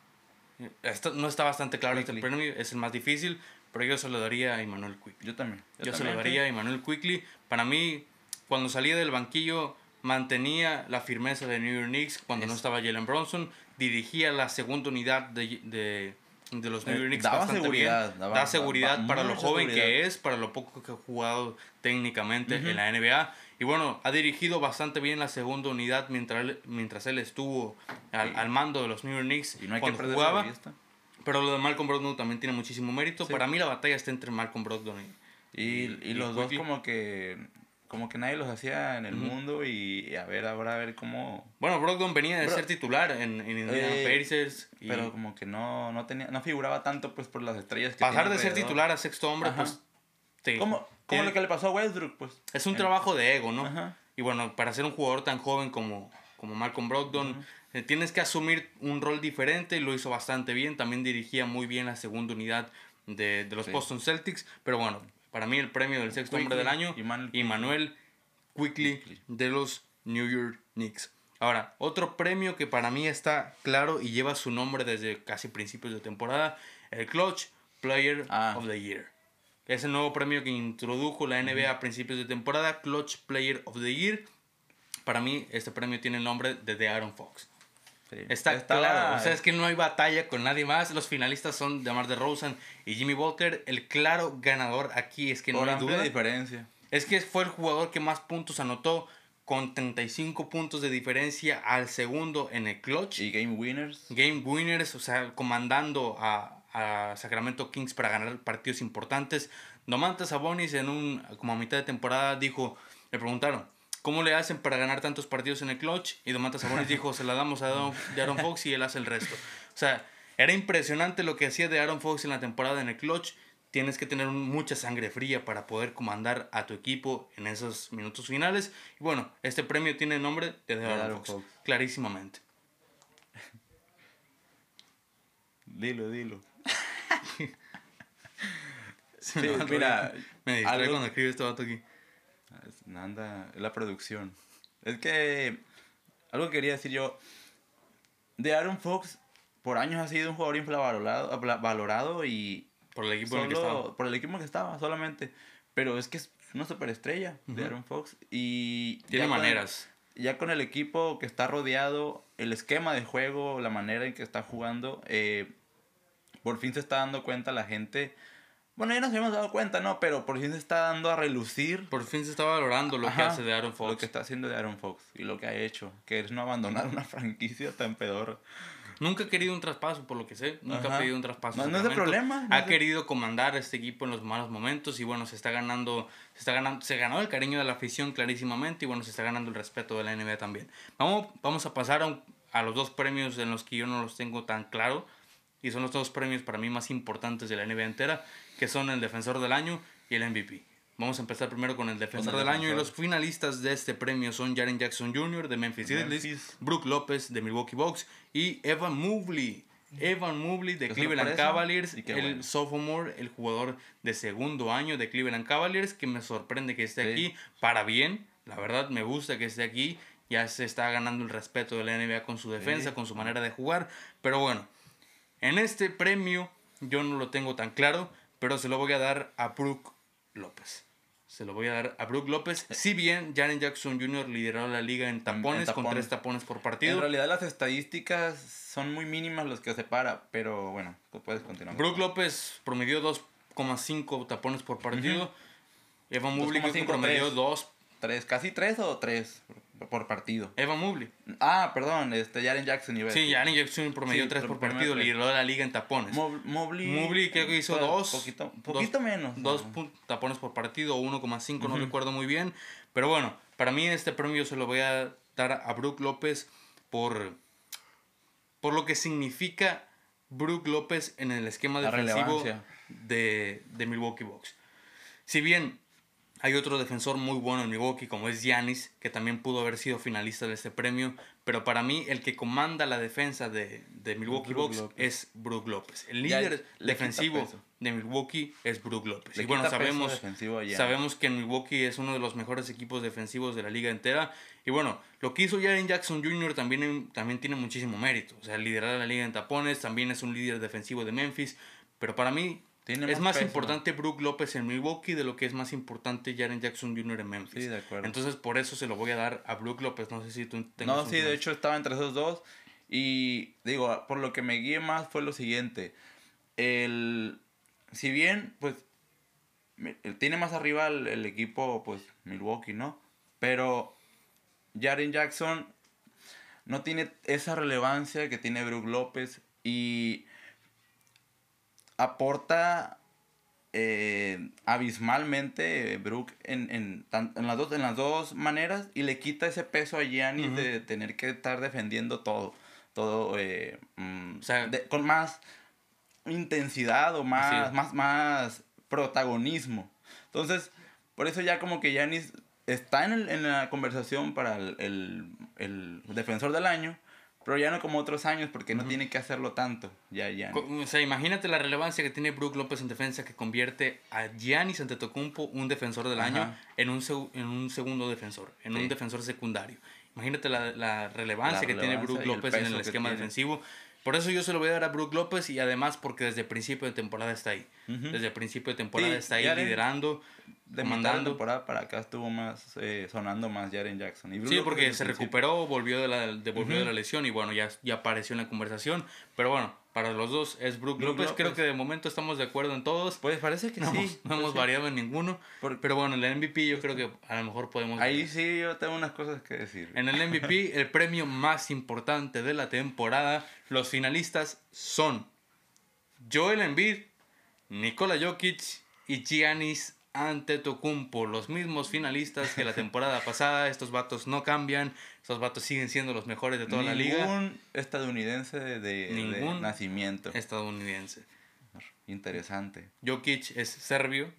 eh, esto no está bastante claro este premio, es el más difícil, pero yo se lo daría a Emmanuel Quickly. Yo también. Yo, se también, lo sí. daría a Emmanuel Quickly. Para mí, cuando salía del banquillo, mantenía la firmeza de New York Knicks cuando no Es- estaba Jalen Bronson. Dirigía la segunda unidad de, de, de los New Eh, York Knicks daba bastante seguridad, bien. daba- da seguridad daba para lo joven seguridad. que es, para lo poco que ha jugado técnicamente Ujú. en la NBA. Y bueno, ha dirigido bastante bien la segunda unidad mientras él, mientras él estuvo al, al mando de los New York Knicks Y no hay que cuando perder jugaba. Pero lo de Malcolm Brogdon también tiene muchísimo mérito. Sí. Para mí la batalla está entre Malcolm Brogdon y, Y, y- y y los dos como que como que nadie los hacía en el mundo y a ver ahora a ver cómo Bueno, Brogdon venía de Bro- ser titular en, en Indiana Eh, Pacers. Y pero como que no no tenía no figuraba tanto pues por las estrellas que pasar de ser titular a sexto hombre, Ajá. pues. te- como lo que le pasó a Westbrook pues es un trabajo de ego, ¿no? Ajá. Y bueno, para ser un jugador tan joven como, como Malcolm Brogdon, eh, tienes que asumir un rol diferente y lo hizo bastante bien. También dirigía muy bien la segunda unidad de, de los Sí. Boston Celtics. Pero bueno, para mí el premio del sexto hombre del año. Emmanuel Quickly Quickly. de los New York Knicks. Ahora, otro premio que para mí está claro y lleva su nombre desde casi principios de temporada, el Clutch Player Ah. of the Year. Es el nuevo premio que introdujo la NBA a principios de temporada, Clutch Player of the Year. Para mí, este premio tiene el nombre de The Aaron Fox. Sí. Está claro, o sea, es que no hay batalla con nadie más. Los finalistas son DeMar DeRozan y Jimmy Butler. El claro ganador aquí es que no hay duda. diferencia Es que fue el jugador que más puntos anotó con 35 puntos de diferencia al segundo en el clutch. y game winners Game winners, o sea, comandando a, a Sacramento Kings para ganar partidos importantes. Domantas Sabonis en un como a mitad de temporada dijo, le preguntaron, ¿cómo le hacen para ganar tantos partidos en el clutch? Y Domantas Sabonis dijo, se la damos a Aaron, Fox y él hace el resto. O sea, era impresionante lo que hacía de Aaron Fox en la temporada en el clutch. Tienes que tener mucha sangre fría para poder comandar a tu equipo en esos minutos finales. Y bueno, este premio tiene el nombre de Aaron, Aaron Fox, Fox. clarísimamente. <laughs> dilo dilo <laughs> Sí, Sí, no, mira, me distrae algo- cuando escribe este vato aquí. Es- Anda, es la producción. Es que algo que quería decir yo. De Aaron Fox, por años ha sido un jugador infravalorado valorado y Por el equipo en el que estaba. por el equipo en el que estaba, solamente. Pero es que es una superestrella de Ujú. Aaron Fox. Y Tiene ya con- maneras. ya con el equipo que está rodeado, el esquema de juego, la manera en que está jugando, eh, por fin se está dando cuenta la gente. Bueno, ya nos habíamos dado cuenta, ¿no? Pero por fin se está dando a relucir Por fin se está valorando lo que Ajá, hace de Aaron Fox. lo que está haciendo de Aaron Fox y lo que ha hecho, que es no abandonar una <laughs> franquicia tan pedor. Nunca ha querido un traspaso, por lo que sé. Nunca Ajá. ha pedido un traspaso. No, no es de problema, no Ha de- querido comandar a este equipo en los malos momentos y bueno, se está ganando, se está ganando, se ganó el cariño de la afición clarísimamente y bueno, se está ganando el respeto de la NBA también. Vamos, vamos a pasar a, un- a los dos premios en los que yo no los tengo tan claro y son los dos premios para mí más importantes de la NBA entera, que son el Defensor del Año y el MVP. Vamos a empezar primero con el Defensor del Año y los finalistas de este premio son Jaren Jackson Jr. de Memphis Grizzlies. Brook López de Milwaukee Bucks y Evan Mobley. Evan Mobley de Cleveland Cavaliers, el bueno. sophomore, el jugador de segundo año de Cleveland Cavaliers, que me sorprende que esté Sí. aquí para bien. La verdad me gusta que esté aquí. Ya se está ganando el respeto de la NBA con su defensa, Sí. con su manera de jugar. Pero bueno, en este premio yo no lo tengo tan claro, pero se lo voy a dar a Brook López. Se lo voy a dar a Brook López. Si bien Jaren Jackson Jr. lideró la liga en tapones, con tapones. tres tapones por En partido. realidad las estadísticas son muy mínimas los que separa, pero bueno, puedes continuar. Brook López promedió 2,5 tapones por partido. Evan Mobley creo que 2,5, promedió tres. 2. ¿Tres? ¿Casi tres o tres por- partido? Evan Mobley. Ah, perdón, este, Jaren Jackson iba Sí. Jaren Jackson promedió Sí, 3 por partido. tres. Lideró la liga en tapones. Mob- Mobley. Mobley creo que hizo 2. Poquito, poquito menos. Dos ¿no? tapones por partido, o 1,5, no Ujú. recuerdo muy bien. Pero bueno, para mí este premio se lo voy a dar a Brook López por, por lo que significa Brook López en el esquema La defensivo de, de Milwaukee Bucks. Si bien hay otro defensor muy bueno en Milwaukee, como es Giannis, que también pudo haber sido finalista de este premio, pero para mí el que comanda la defensa de, de Milwaukee Bucks es Brook López. El Ya líder quita defensivo de Milwaukee es Brook López. Le y bueno, sabemos, sabemos que Milwaukee es uno de los mejores equipos defensivos de la liga entera. Y bueno, lo que hizo Jaren Jackson Jr. también, también tiene muchísimo mérito. O sea, liderar la liga en tapones, también es un líder defensivo de Memphis. Pero para mí Tiene es más más peso. importante Brook López en Milwaukee de lo que es más importante Jaren Jackson Jr. en Memphis. Sí, de acuerdo. Entonces por eso se lo voy a dar a Brook López. No sé si tú tengas No, sí, de hecho estaba entre esos dos. Y digo, por lo que me guié más fue lo siguiente. El, si bien, pues, tiene más arriba el, el equipo, pues, Milwaukee, ¿no? Pero Jaren Jackson no tiene esa relevancia que tiene Brook López y aporta eh, abismalmente Brook en, en, tan- en las dos, en las dos maneras y le quita ese peso a Giannis Ujú. de tener que estar defendiendo todo, todo eh, mm, O sea- de- con más intensidad o más, más, más protagonismo. Entonces, por eso ya como que Giannis está en, el- en la conversación para el, el- el defensor del año, pero ya no como otros años porque no tiene que hacerlo tanto. Ya, ya. O sea, imagínate la relevancia que tiene Brook López en defensa que convierte a Giannis Antetokounmpo, un defensor del año, en un, en un segundo defensor, en Sí. un defensor secundario. Imagínate la, la relevancia La que tiene Brook el López en el que esquema tiene. defensivo. Por eso yo se lo voy a dar a Brook López y además porque desde principio de temporada está ahí. Ujú. Desde el principio de temporada Sí, está ahí Jaren- liderando, de mitad de comandando. temporada para acá estuvo más eh, sonando más Jaren Jackson. Y Sí, porque desde se principio. recuperó, volvió de la, de, volvió de la lesión y bueno, ya, ya apareció en la conversación. Pero bueno, para los dos es Brook, López. Creo López. que de momento estamos de acuerdo en todos. Pues parece que No, sí. no hemos pues variado en ninguno. Por- Pero bueno, en el MVP yo creo que a lo mejor podemos... Ahí sí yo tengo unas cosas que decir. En el MVP, <laughs> el premio más importante de la temporada, los finalistas son Joel Embiid, Nikola Jokic y Giannis Antetokounmpo, los mismos finalistas que la temporada pasada. Estos vatos no cambian, estos vatos siguen siendo los mejores de toda la liga Ningún estadounidense de, de- de Ningún nacimiento. estadounidense. Interesante. Jokic es serbio.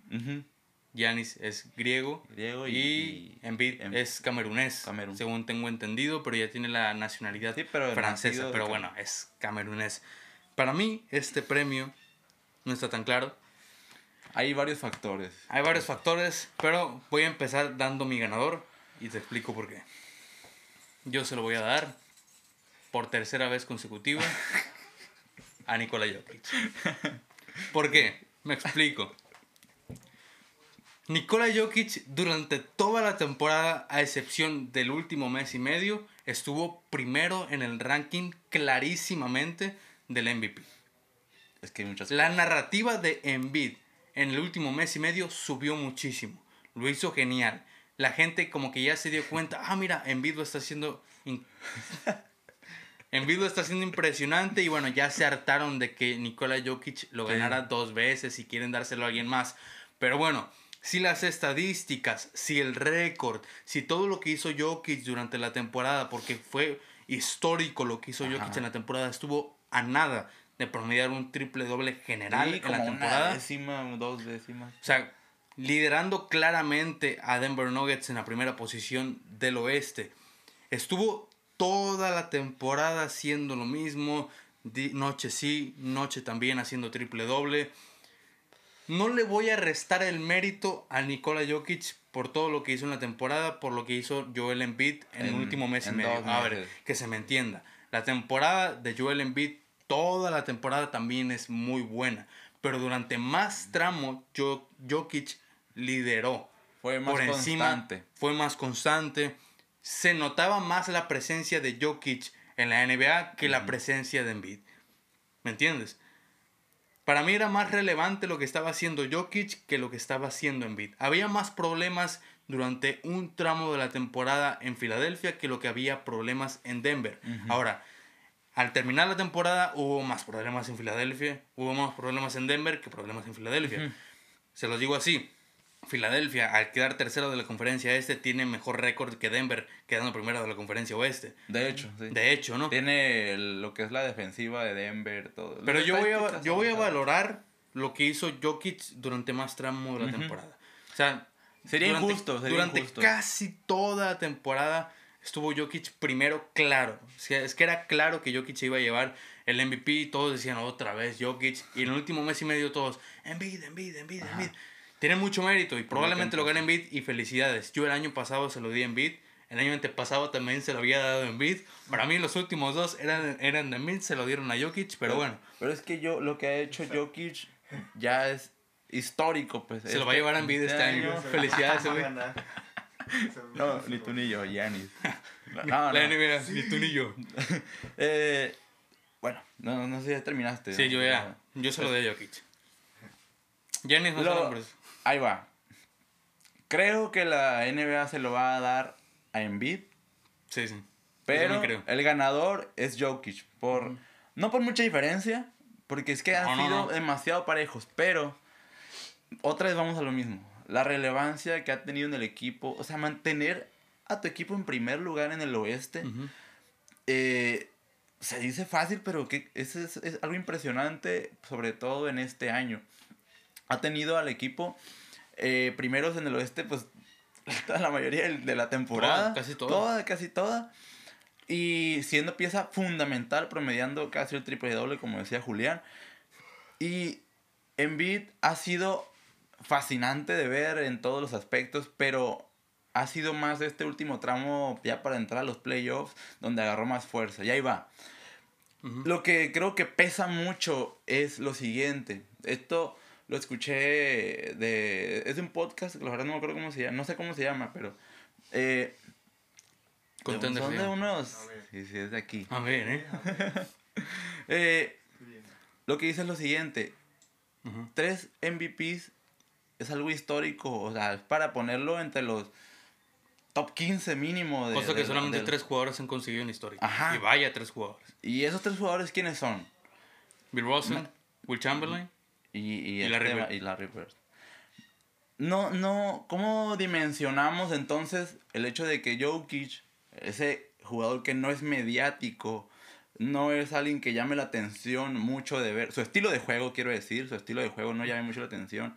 Giannis es griego, Griego y, y, Embiid Em- es camerunés, Camerún. según tengo entendido, pero ya tiene la nacionalidad Sí, pero francesa, pero bueno, es camerunés. Para mí, este premio no está tan claro. Hay varios factores. Hay varios factores, pero voy a empezar dando mi ganador y te explico por qué. Yo se lo voy a dar por tercera vez consecutiva a Nikola Jokic. ¿Por qué? Me explico. Nikola Jokic durante toda la temporada, a excepción del último mes y medio, estuvo primero en el ranking clarísimamente del MVP. Es que hay muchas La narrativa de Embiid en el último mes y medio subió muchísimo. Lo hizo genial. La gente como que ya se dio cuenta, ah, mira, Embiid lo está haciendo... lo <laughs> está haciendo impresionante y bueno, ya se hartaron de que Nikola Jokic lo Sí. ganara dos veces y quieren dárselo a alguien más. Pero bueno, si las estadísticas, si el récord, si todo lo que hizo Jokic durante la temporada, porque fue histórico lo que hizo Jokic en la temporada, estuvo a nada de promediar un triple doble general Sí, en la temporada. una décima, dos décimas. O sea, liderando claramente a Denver Nuggets en la primera posición del oeste. Estuvo toda la temporada haciendo lo mismo. Noche sí, noche también haciendo triple doble. No le voy a restar el mérito a Nikola Jokic por todo lo que hizo en la temporada, por lo que hizo Joel Embiid en, el En- último mes y medio. A ver, que se me entienda. La temporada de Joel Embiid, toda la temporada también es muy buena. Pero durante más tramo, Jo- Jokic lideró. Fue más por encima, constante. fue más constante. Se notaba más la presencia de Jokic en la NBA que la presencia de Embiid. ¿Me entiendes? Para mí era más relevante lo que estaba haciendo Jokic que lo que estaba haciendo Embiid. Había más problemas durante un tramo de la temporada en Filadelfia que lo que había problemas en Denver. Ahora, al terminar la temporada hubo más problemas en Filadelfia, hubo más problemas en Denver que problemas en Filadelfia. Se los digo así. Filadelfia, al quedar tercero de la conferencia este, tiene mejor récord que Denver, quedando primero de la conferencia oeste. De hecho, sí. De hecho, ¿no? Tiene lo que es la defensiva de Denver, todo. Pero yo voy, a, yo voy a valorar lo que hizo Jokic durante más tramo de la temporada. O sea, Sería durante, injusto, sería durante injusto. casi toda la temporada estuvo Jokic primero, claro. O sea, es que era claro que Jokic se iba a llevar el MVP y todos decían otra vez Jokic. Y en el último mes y medio todos, Embiid, Embiid, Embiid, Ajá. Embiid. Tiene mucho mérito y probablemente lo gane Embiid y felicidades. Yo el año pasado se lo di a Embiid. El año antepasado también se lo había dado a Embiid. Para mí los últimos dos eran, eran de Embiid, se lo dieron a Jokic, pero bueno. Pero es que yo, lo que ha hecho Jokic ya es histórico, pues. Se lo va a llevar a Embiid este año. Felicidades. <laughs> <laughs> No, ni tú ni yo, Giannis. <laughs> No, La no. NBA, ni tú ni yo. <laughs> Eh, bueno, no, no sé si ya terminaste. Sí, ¿no? yo ya. Yo se lo doy a Jokic. Giannis no Lo- son hombres. Ahí va. Creo que la NBA se lo va a dar a Embiid, Sí, sí. pero creo. el ganador es Jokic. Por, No por mucha diferencia, porque es que han No, no, sido no. demasiado parejos, pero otra vez vamos a lo mismo. La relevancia que ha tenido en el equipo, o sea, mantener a tu equipo en primer lugar en el oeste, eh, se dice fácil, pero que es, es, es algo impresionante, sobre todo en este año. Ha tenido al equipo eh, primeros en el oeste, pues <laughs> toda la mayoría de la temporada. Toda, casi toda. Toda, casi toda. Y siendo pieza fundamental, promediando casi el triple doble, como decía Julián. Y Embiid ha sido fascinante de ver en todos los aspectos, pero ha sido más este último tramo ya para entrar a los playoffs, donde agarró más fuerza. Y ahí va. Lo que creo que pesa mucho es lo siguiente. Esto lo escuché de... Es de un podcast, la verdad no me acuerdo cómo se llama. No sé cómo se llama, pero... Eh, Contender son de unos... A ver. Sí, sí, es de aquí. A ver, ¿eh? <laughs> Eh, Bien. lo que dice es lo siguiente. Ujú. Tres MVPs es algo histórico. O sea, es para ponerlo entre los top 15 mínimo. De, Cosa que de- solamente tres jugadores han conseguido en historia. Ajá. Y vaya tres jugadores. Y esos tres jugadores, ¿quiénes son? Bill Russell, Ma- Will Chamberlain. Y, y, Y Larry este- Bird. y Larry Bird. No, no, ¿cómo dimensionamos entonces el hecho de que Jokic, ese jugador que no es mediático, no es alguien que llame la atención mucho de ver, su estilo de juego, quiero decir, su estilo de juego no llame mucho la atención,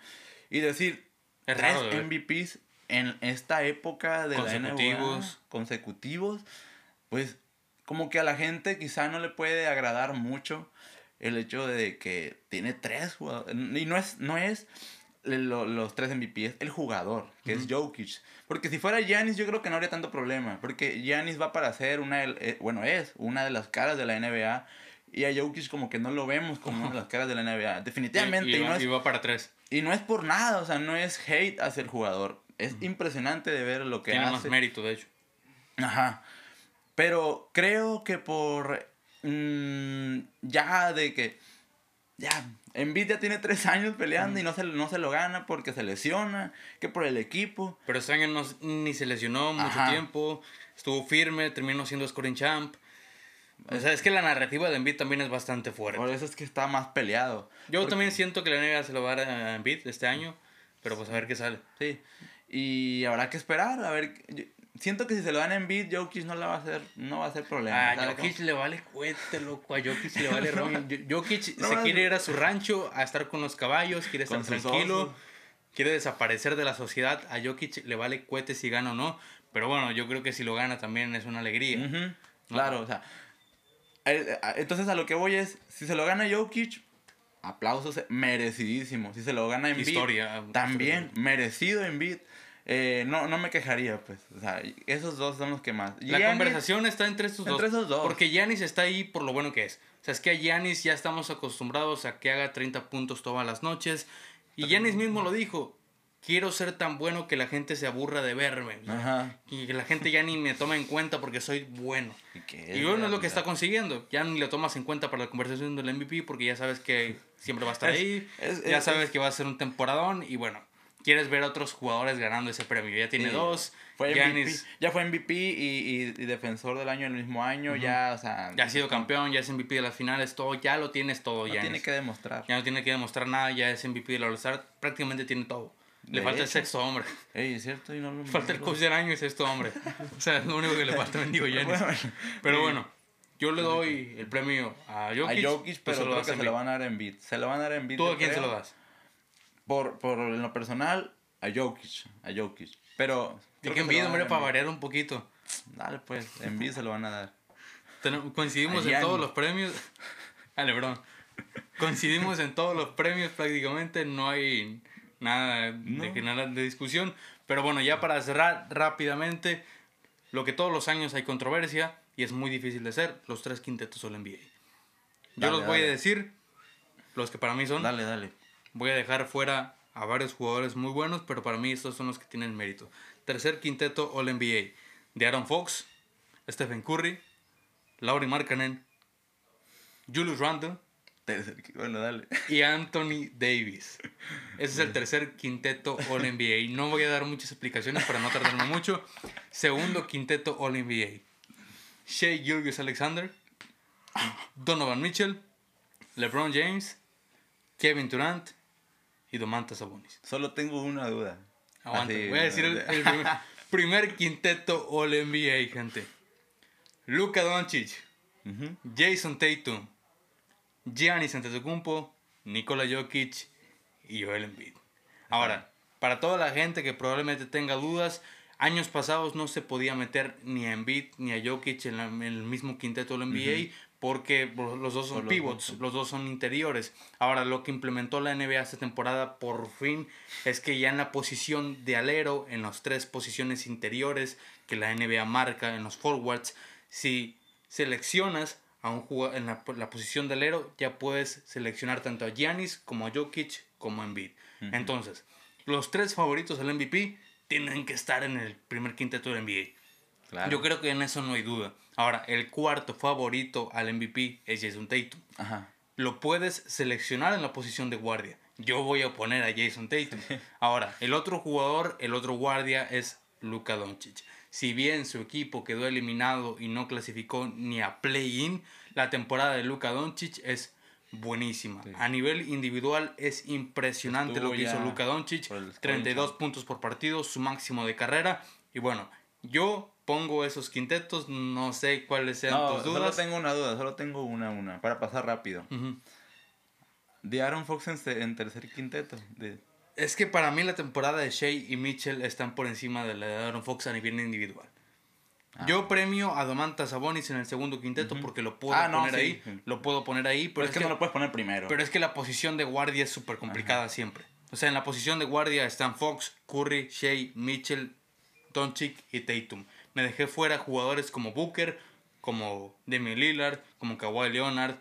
y decir, Es tres raro. MVPs en esta época de la NBA, Consecutivos. consecutivos, pues como que a la gente quizá no le puede agradar mucho el hecho de que tiene tres jugadores. Y no es, no es lo- los tres MVP, es el jugador, que es Jokic. Porque si fuera Giannis, yo creo que no habría tanto problema. Porque Giannis va para ser una, eh, bueno, es una de las caras de la NBA. Y a Jokic como que no lo vemos como una de las caras de la NBA. Definitivamente. Y, Y, y no es, y va para tres. y no es por nada, o sea, no es hate hacia el jugador. Es impresionante de ver lo que Tiene hace. más mérito, de hecho. Ajá. Pero creo que por mm, ya de que ya Embiid ya tiene tres años peleando y no se, no se lo gana porque se lesiona, que por el equipo. Pero este año no, ni se lesionó mucho Ajá. tiempo. Estuvo firme, terminó siendo scoring champ. O sea, es que la narrativa de Embiid también es bastante fuerte. Por eso es que está más peleado. Yo Porque- también siento que la NBA se lo va a dar a Embiid este año. Pero pues a ver qué sale. Sí. Y habrá que esperar, a ver. yo- siento que si se lo dan a Embiid, Jokic no la va a hacer, no va a ser problema. A ¿sabes Jokic cómo? le vale cuete, loco. A Jokic le vale. <laughs> Yo- Jokic No, se no, quiere no. ir a su rancho a estar con los caballos, quiere estar tranquilo, osos. quiere desaparecer de la sociedad. A Jokic le vale cuete si gana o no. Pero bueno, yo creo que si lo gana también es una alegría. Ujú, Claro, o sea. Entonces a lo que voy es, si se lo gana Jokic, aplausos merecidísimo. Si se lo gana Embiid, Historia. también merecido Embiid. Eh, no, no me quejaría, pues. O sea, esos dos son los que más. La Giannis- conversación está entre estos Entre dos. esos dos. Porque Giannis está ahí por lo bueno que es. O sea, es que a Giannis ya estamos acostumbrados a que haga 30 puntos todas las noches. Y Giannis mismo lo dijo. Quiero ser tan bueno que la gente se aburra de verme. Ajá. Y que la gente ya ni me tome en cuenta porque soy bueno. Y, bueno, es lo que está consiguiendo. Ya ni lo tomas en cuenta para la conversación del MVP porque ya sabes que siempre va a estar Es- ahí. es- ya es- sabes es- que va a ser un temporadón. Y bueno, quieres ver a otros jugadores ganando ese premio. Ya tiene Sí. dos. Fue MVP, Giannis ya fue MVP y, y- y defensor del año el mismo año. Ya, o sea. ya ha sido campeón, ya es MVP de las finales, todo. Ya lo tienes todo, No Giannis. tiene que demostrar. Ya no tiene que demostrar nada, ya es MVP del All-Star. Prácticamente tiene todo. Le falta el hecho. sexto hombre. Ey, es cierto, y no lo Falta el coach del año y sexto hombre. O sea, es lo único que le falta a Mendigo. Bueno, Pero bueno, yo le doy el premio a Jokic. a Jokic, tú pero se lo creo que se lo Embiid. van a dar en beat. Se lo van a dar en beat. ¿Tú a quién se lo das? Por, por en lo personal, a Jokic. A Jokic. Pero. Creo que a hombre, para variar un poquito. Embiid. Dale, pues. En beat se lo van a dar. Coincidimos en todos los premios. <laughs> A Lebron. Coincidimos en todos los premios prácticamente. No hay nada de, No. que nada de discusión. Pero bueno, ya para cerrar rápidamente, lo que todos los años hay controversia y es muy difícil de hacer, los tres quintetos All NBA. Yo Dale, los voy a decir, los que para mí son. Dale, dale. Voy a dejar fuera a varios jugadores muy buenos, pero para mí estos son los que tienen mérito. Tercer quinteto All NBA. De Aaron Fox, Stephen Curry, Lauri Markkanen, Julius Randle Tercer- Bueno, dale. y Anthony Davis. Ese es el tercer quinteto All NBA. No voy a dar muchas explicaciones para no tardarme mucho. Segundo quinteto All NBA. Shea Gilgis Alexander, Donovan Mitchell, LeBron James, Kevin Durant y Domantas Sabonis. Solo tengo una duda. Aguanta, Así, voy a decir el, el primer, primer quinteto All NBA, gente. Luka Doncic. Jason Tatum, Giannis Antetokounmpo, Nikola Jokic y Joel Embiid. Ahora, para toda la gente que probablemente tenga dudas, años pasados no se podía meter ni a Embiid ni a Jokic en, la- en el mismo quinteto del NBA porque los dos son Por los pivots, dos. los dos son interiores. Ahora, lo que implementó la NBA esta temporada por fin es que ya en la posición de alero, en las tres posiciones interiores que la NBA marca, en los forwards, si seleccionas a un jugador en la, la posición de alero, ya puedes seleccionar tanto a Giannis como a Jokic como a Embiid. Entonces, los tres favoritos al MVP tienen que estar en el primer quinteto del NBA. Claro. Yo creo que en eso no hay duda. Ahora, el cuarto favorito al MVP es Jason Tatum. Ajá. Lo puedes seleccionar en la posición de guardia. Yo voy a poner a Jason Tatum. Ahora, el otro jugador, el otro guardia es Luka Doncic. Si bien su equipo quedó eliminado y no clasificó ni a play-in, la temporada de Luka Doncic es buenísima. Sí. A nivel individual es impresionante Estuvo lo que hizo Luka Doncic. por el scoring 32 champ. puntos por partido, su máximo de carrera. Y bueno, yo pongo esos quintetos, no sé cuáles sean No, tus solo dudas. tengo una duda, solo tengo una, una, para pasar rápido. De Aaron Fox en, tercer quinteto. De, Es que para mí la temporada de Shea y Mitchell están por encima de la de Aaron Fox a nivel individual. Ah. Yo premio a Domantas Sabonis en el segundo quinteto porque lo puedo Ah, no, poner sí. ahí. Lo puedo poner ahí, pero, pero es que, no lo puedes poner primero. pero es que la posición de guardia es súper complicada siempre. O sea, en la posición de guardia están Fox, Curry, Shea, Mitchell, Doncic y Tatum. Me dejé fuera jugadores como Booker, como Damian Lillard, como Kawhi Leonard,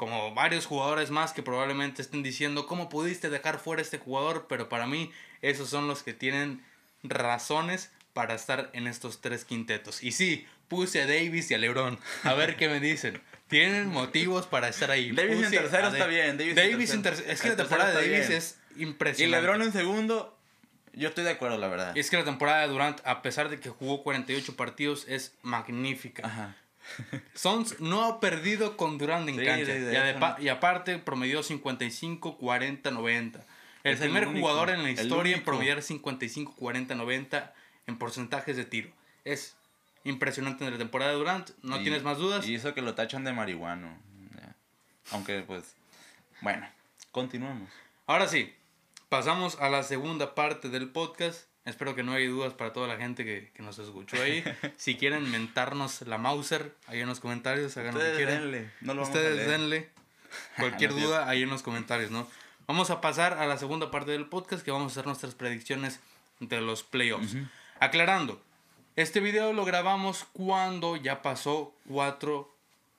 como varios jugadores más que probablemente estén diciendo cómo pudiste dejar fuera a este jugador, pero para mí esos son los que tienen razones para estar en estos tres quintetos. Y sí, puse a Davis y a LeBron. A ver qué me dicen. Tienen motivos para estar ahí. Davis en Puse tercero a está bien, Davis en Davis en tercero. tercero. Es que En la tercero temporada de Davis bien. es y impresionante. LeBron en segundo, yo estoy de acuerdo, la verdad. Es que la temporada de Durant, a pesar de que jugó 48 partidos, es magnífica. Ajá. Sons no ha perdido con Durant en Sí, cancha. sí, de y, aparte promedió 55, 40, 90. El Es el primer único, jugador en la el historia en promediar 55, 40, 90 en porcentajes de tiro. Es impresionante en la temporada de Durant. ¿No Y- tienes más dudas? Y eso que lo tachan de marihuano. Aunque, pues. Bueno, continuamos. Ahora sí, pasamos a la segunda parte del podcast. Espero que no haya dudas para toda la gente que, que nos escuchó ahí. <laughs> si quieren mentarnos la Mauser, ahí en los comentarios, hagan lo que Ustedes quieran. denle. No lo vamos a Ustedes leer. denle <laughs> cualquier No duda ahí en los comentarios, ¿no? Vamos a pasar a la segunda parte del podcast que vamos a hacer nuestras predicciones de los playoffs. Aclarando, este video lo grabamos cuando ya pasó cuatro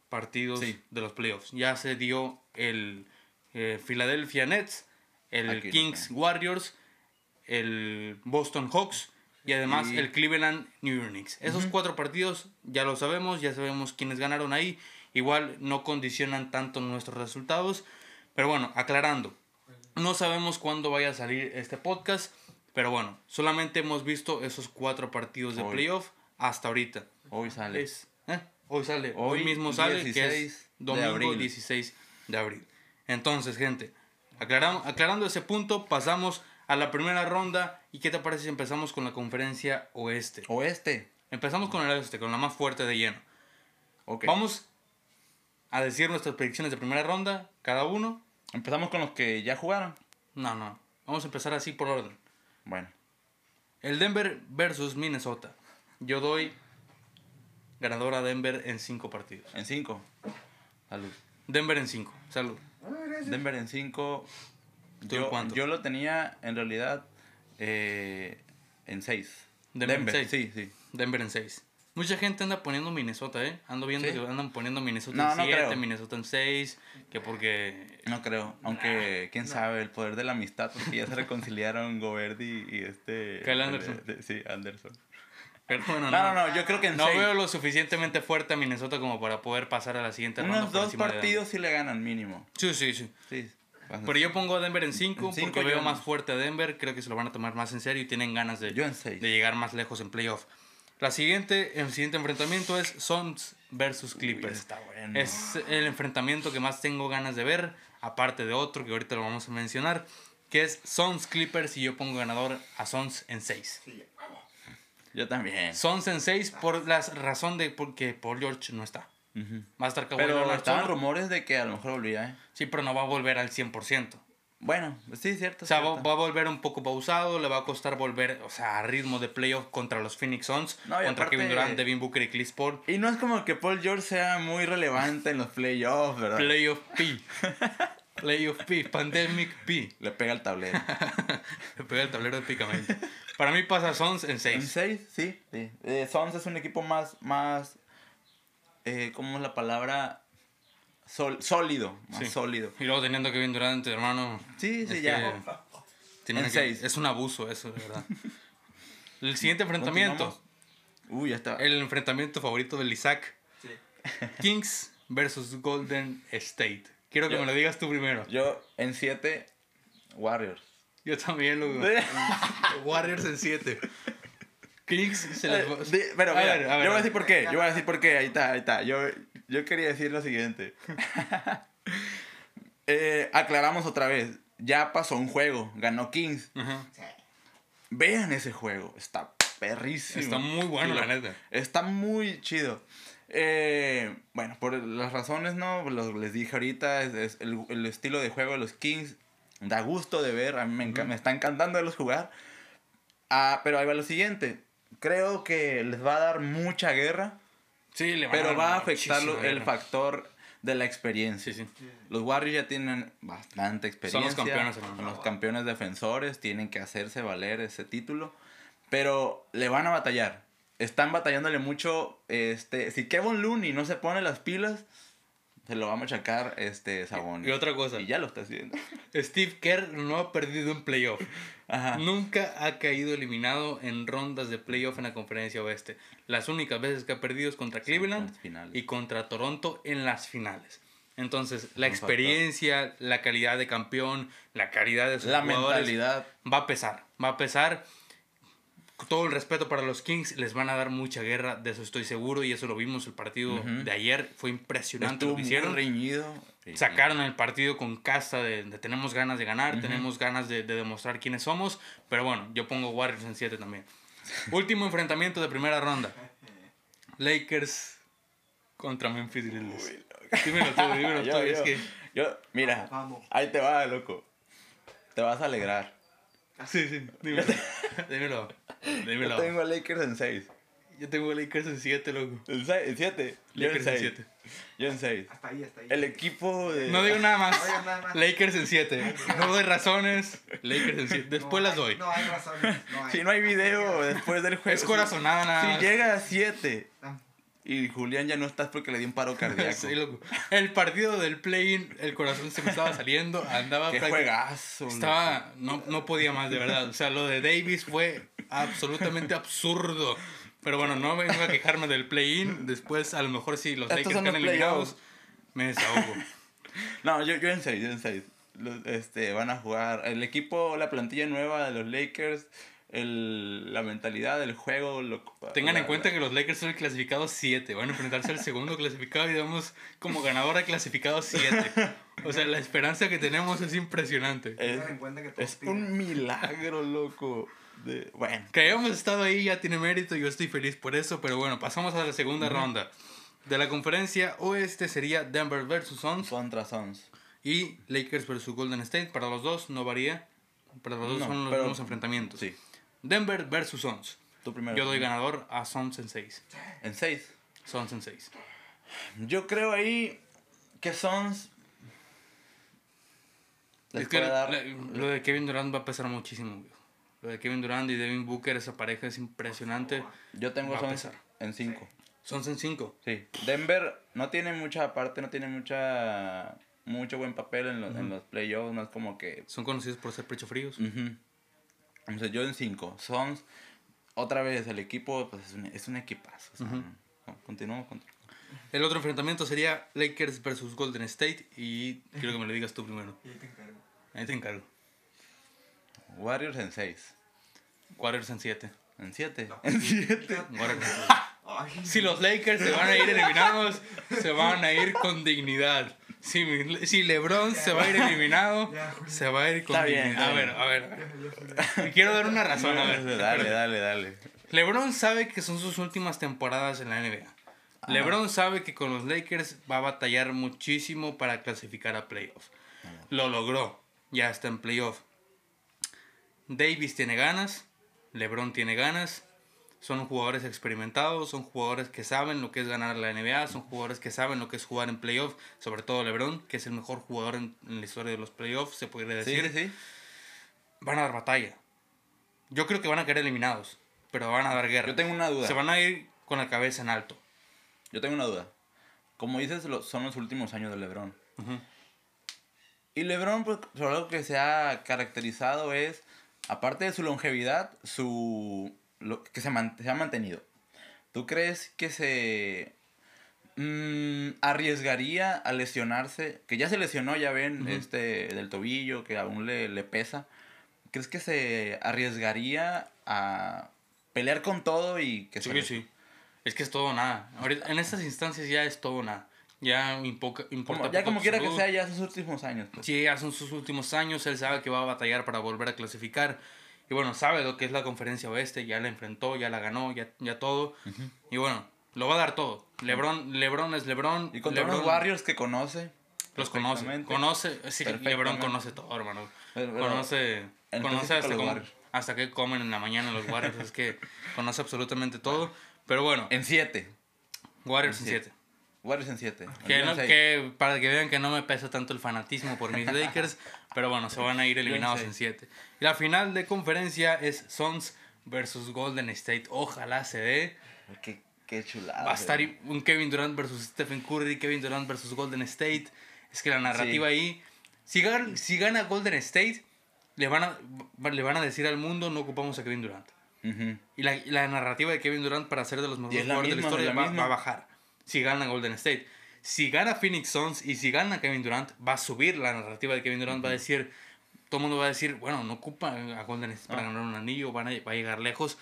partidos Sí. de los playoffs. Ya se dio el eh, Philadelphia Nets, el Aquí Kings. Warriors, el Boston Hawks y además Y- el Cleveland New York Knicks. Esos cuatro partidos ya lo sabemos, ya sabemos quiénes ganaron ahí. Igual no condicionan tanto nuestros resultados. Pero bueno, aclarando, no sabemos cuándo vaya a salir este podcast. Pero bueno, solamente hemos visto esos cuatro partidos de Hoy. playoff hasta ahorita. Hoy sale. Es- ¿eh? Hoy sale, hoy, Hoy, mismo sale, que 16 es de domingo abril. 16 de abril. Entonces, gente, aclaram- aclarando ese punto, pasamos a la primera ronda. ¿Y qué te parece si empezamos con la conferencia oeste? Oeste. Empezamos con el oeste, con la más fuerte de lleno. Ok. Vamos a decir nuestras predicciones de primera ronda, cada uno. Empezamos con los que ya jugaron. No, no. Vamos a empezar así por orden. Bueno. El Denver versus Minnesota. Yo doy ganador a Denver en cinco partidos. En 5. Salud. Denver en cinco. Salud. Denver en 5. ¿Tú en Yo, cuánto? yo lo tenía en realidad eh, en 6. Denver en seis. sí, sí. Denver en 6. Mucha gente anda poniendo Minnesota, ¿eh? Ando viendo Sí. que andan poniendo Minnesota No, en no 7, creo. Minnesota en 6, que porque... No creo. Aunque, quién sabe, el poder de la amistad, porque ya se reconciliaron Goverdi y este. Kyle Anderson. de- de- sí, Anderson. Pero bueno, No, no, no, yo creo que en No seis. veo lo suficientemente fuerte a Minnesota como para poder pasar a la siguiente ronda. Unos dos partidos sí le ganan mínimo. Denver. Sí, sí, sí. Sí. Pero yo pongo a Denver en 5 En cinco porque veo yo- más fuerte a Denver. Creo que se lo van a tomar más en serio y tienen ganas de, Yo en seis. de llegar más lejos en playoff. La siguiente, el siguiente enfrentamiento es Suns versus Clippers. está bueno. Es el enfrentamiento que más tengo ganas de ver, aparte de otro que ahorita lo vamos a mencionar, que es Suns Clippers y yo pongo ganador a Suns en 6. Yo también. Suns en 6 por la razón de porque Paul George no está. Ujú. Va a estar Kawhi Pero estaban rumores de que a lo mejor volvía, ¿eh? Sí, pero no va a volver al 100%. Bueno, sí, cierto. O sea, va, va a volver un poco pausado, le va a costar volver, o sea, a ritmo de playoff contra los Phoenix Suns, No, contra aparte- Kevin Durant, Devin Booker y Chris Paul. Y no es como que Paul George sea muy relevante en los playoffs, ¿verdad? Playoff P. <laughs> Playoff P. Pandemic P. Le pega el tablero. <laughs> Le pega el tablero épicamente. Para mí pasa Suns en ¿En 6. 6? Sí. sí. Eh, Suns es un equipo más, más eh, ¿cómo es la palabra? Sol- sólido, más Sí. sólido. Y luego teniendo Kevin Durant, hermano. Sí, sí, ya. que que- seis. Es un abuso eso, de verdad. <laughs> El siguiente enfrentamiento. Uy, ya está. El enfrentamiento favorito del Isaac. Sí. <laughs> Kings versus Golden State. Quiero que Yo- me lo digas tú primero. Yo en 7, Warriors. Yo también lo <laughs> Warriors en 7. Kings se les va- Eh, A ver, a ver, yo voy a decir por qué. Yo voy a decir por qué. Ahí está, ahí está. Yo, yo quería decir lo siguiente. <laughs> Eh, aclaramos otra vez. Ya pasó un juego. Ganó Kings. Ajá. Vean ese juego. Está perrísimo. Está muy bueno, la neta. Está muy chido. Eh, bueno, por las razones, ¿no? Los- les dije ahorita, es, es el, el estilo de juego de los Kings da gusto de ver, a mí me, enca- me está encantando verlos jugar. Ah, pero ahí va lo siguiente. Creo que les va a dar mucha guerra, Sí, le van pero dar va a afectar el factor de la experiencia. Sí, sí. Los Warriors ya tienen bastante experiencia. campeones, hermano. Son los campeones defensores, tienen que hacerse valer ese título. Pero le van a batallar. Están batallándole mucho. Este, si Kevin Looney no se pone las pilas, se lo va a machacar este Sabonis. Y otra cosa. Y ya lo está haciendo. Steve Kerr no ha perdido un playoff. Ajá. Nunca ha caído eliminado en rondas de playoff en la conferencia oeste. Las únicas veces que ha perdido es contra Cleveland y contra Toronto en las finales. Entonces, la Un factor. experiencia, la calidad de campeón, la calidad de sus La jugadores mentalidad. va a pesar. Va a pesar. Todo el respeto para los Kings, les van a dar mucha guerra, de eso estoy seguro, y eso lo vimos el partido de ayer. Fue impresionante Estuvo lo que muy hicieron. reñido. Y- Sacaron el partido con casta de, de tenemos ganas de ganar, Ujú. tenemos ganas de, de demostrar quiénes somos. Pero bueno, yo pongo Warriors en 7 también. <laughs> Último enfrentamiento de primera ronda. Lakers contra Memphis Grizzlies. Dímelo tú, dímelo <laughs> Yo, tú. yo, Es que... yo- mira, Vamos. ahí te va, loco. Te vas a alegrar. Sí, sí, dímelo. dímelo. <laughs> Dímelo. Yo tengo a Lakers en 6. Yo tengo Lakers en 7, loco. En 7. Yo en Lakers en 6. 7. Yo en 6. Hasta ahí, hasta ahí. El equipo de. No digo nada más. No digas nada más. Lakers en 7. No doy razones. Lakers en 7. Después No las doy. No hay razones. No hay. Si no hay video después del juego. Es corazonada nada Si más. llega a 7 Ah, y Julián ya no está es porque le dio un paro cardíaco. Sí, loco. El partido del play-in, el corazón se me estaba saliendo, andaba Qué juegazo. Estaba, no, no podía más, de verdad. O sea, lo de Davis fue absolutamente absurdo. Pero bueno, no vengo a quejarme del play-in. Después, a lo mejor si los Lakers los eliminados, me desahogo. No, yo, yo en 6, yo en 6. Este, van a jugar. El equipo, la plantilla nueva de los Lakers, el, la mentalidad del juego. Lo, Tengan en la- cuenta que los Lakers son el clasificado 7. Van a enfrentarse al segundo clasificado y damos como ganadora clasificado 7. O sea, la esperanza que tenemos es impresionante. Es, Tengan en cuenta que es un milagro, loco. De, bueno. Que hayamos estado ahí ya tiene mérito, yo estoy feliz por eso, pero bueno, pasamos a la segunda ronda. De la conferencia oeste sería Denver versus Suns Contra Sons. y Lakers versus Golden State. Para los dos no varía, para los dos No, son los pero- mismos enfrentamientos. Sí. Denver versus Suns. Yo doy ganador a Suns en 6. En 6. Suns en 6. Yo creo ahí que Sons. les Es que dar- lo de Kevin Durant va a pesar muchísimo. Lo de Kevin Durant y Devin Booker, esa pareja es impresionante. Yo tengo va a Sons pesar. en 5. Suns en 5. Sí. Denver no tiene mucha parte, no tiene mucha mucho buen papel en los, en los playoffs. No es como que. Son conocidos por ser pecho fríos. O sea, yo en 5. Sons, otra vez, el equipo pues, es, un, es un equipazo. o sea, Ujú. no, continuamos con. El otro enfrentamiento sería Lakers versus Golden State. Y quiero que me lo digas tú primero. Y ahí te encargo. Ahí te encargo. Warriors en 6. Warriors en 7. En 7. En 7. <laughs> Warriors en 7. Ay, Si los Lakers se van a ir eliminados, se van a ir con dignidad. Si, si LeBron se va a ir eliminado, se va a ir con Está dignidad. A ver, bien. a ver. a ver. Y quiero dar una razón. A ver. <laughs> dale, dale, dale. LeBron sabe que son sus últimas temporadas en la NBA. LeBron sabe que con los Lakers va a batallar muchísimo para clasificar a playoffs. Lo logró. Ya está en playoff. Davis tiene ganas. LeBron tiene ganas. Son jugadores experimentados, son jugadores que saben lo que es ganar la NBA, son jugadores que saben lo que es jugar en playoff, sobre todo LeBron, que es el mejor jugador en, en la historia de los playoffs, se podría decir sí, sí. van a dar batalla. Yo creo que van a quedar eliminados, pero van a dar guerra. Yo tengo una duda. Se van a ir con la cabeza en alto. Yo tengo una duda. Como dices, lo- son los últimos años de LeBron. Y LeBron, pues, algo que se ha caracterizado es, aparte de su longevidad, su lo que se, man- se ha mantenido. ¿Tú crees que se mm, arriesgaría a lesionarse? Que ya se lesionó, ya ven, este, del tobillo, que aún le, le pesa. ¿Crees que se arriesgaría a pelear con todo y que se Sí, sí. Es que es todo o nada. Ahorita, en estas instancias ya es todo o nada. Ya impoca- importa Como- ya como quiera que sea, ya sus últimos años. pues. Sí, ya son sus últimos años. Él sabe que va a batallar para volver a clasificar. Y bueno, sabe lo que es la conferencia oeste. Ya la enfrentó, ya la ganó, ya, ya todo. Y bueno, lo va a dar todo. Lebron, Lebron es Lebron. Y contra LeBron unos Warriors que conoce. Los conoce. Conoce. Sí, Lebron conoce todo, hermano. Pero- pero- conoce, conoce hasta, los Warriors. hasta qué comen en la mañana los Warriors. es que conoce absolutamente todo. <laughs> Pero bueno, En 7. Warriors en en 7. Warriors en 7. Que, no- que para que vean que no me pesa tanto el fanatismo por mis Lakers, <laughs> pero bueno, se van a ir eliminados en 7. Y la final de conferencia es Suns versus Golden State. Ojalá se dé. Qué, qué chulada. Va a estar un Kevin Durant versus Stephen Curry, Kevin Durant versus Golden State. Es que la narrativa Sí. ahí. Si gana, si gana Golden State, le van, a, le van a decir al mundo: no ocupamos a Kevin Durant. Ujú. Y la, y la narrativa de Kevin Durant para ser de los mejores jugadores de la historia la va, va a bajar. Si gana Golden State. Si gana Phoenix Suns y si gana Kevin Durant, va a subir la narrativa de Kevin Durant. Va a decir, todo el mundo va a decir, bueno, no ocupa a Golden State para Ah. ganar un anillo, van a, va a llegar lejos.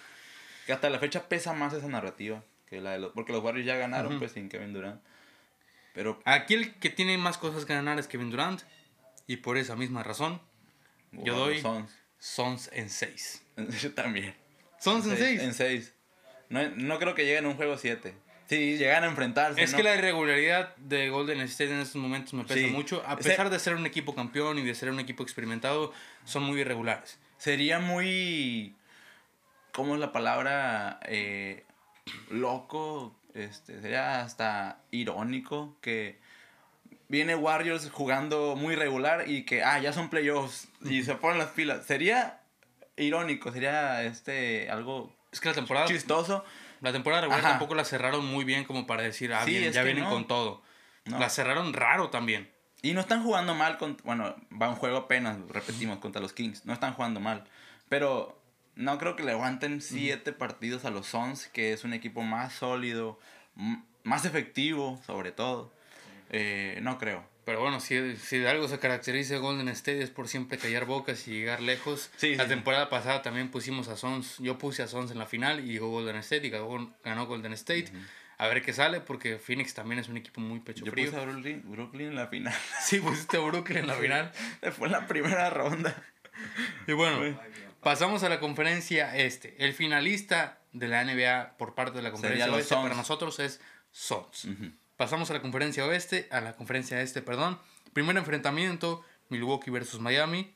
Que hasta la fecha pesa más esa narrativa. Que la de los, porque los Warriors ya ganaron Ujú. pues sin Kevin Durant. Pero Aquí el que tiene más cosas que ganar es Kevin Durant. Y por esa misma razón, Yo wow, doy- Suns. Suns en 6. <laughs> Yo también. Suns en 6. En 6. No, no creo que lleguen a un juego 7. Sí, llegan a enfrentarse. Es ¿no? que la irregularidad de Golden State en estos momentos me pesa Sí. mucho. A Ese- pesar de ser un equipo campeón y de ser un equipo experimentado, son muy irregulares. Sería muy. ¿Cómo es la palabra? Eh, loco. Este, sería hasta irónico que viene Warriors jugando muy regular y que, ah, ya son playoffs y se ponen las pilas. Sería irónico, sería este algo Es que la temporada, chistoso. La temporada regular Ajá. tampoco la cerraron muy bien como para decir, ah, Sí, bien, ya vienen no. con todo. No. La cerraron raro también. Y no están jugando mal, con, bueno, va un juego apenas, repetimos, contra los Kings. No están jugando mal. Pero no creo que le aguanten siete partidos a los Suns, que es un equipo más sólido, más efectivo, sobre todo. Eh, no creo. Pero bueno, si, si de algo se caracteriza Golden State es por siempre callar bocas y llegar lejos. Sí, la sí, temporada pasada también pusimos a Sons. Yo puse a Sons en la final y llegó Golden State y ganó, ganó Golden State. A ver qué sale porque Phoenix también es un equipo muy pecho Yo frío. puse a Brooklyn, Brooklyn en la final. <laughs> Sí, pusiste a Brooklyn en la final. Fue en la primera ronda. Y bueno, pasamos a la conferencia este. El finalista de la NBA por parte de la conferencia oeste para nosotros es. Ujú. Pasamos a la conferencia oeste, a la conferencia este, perdón. Primer enfrentamiento, Milwaukee versus Miami.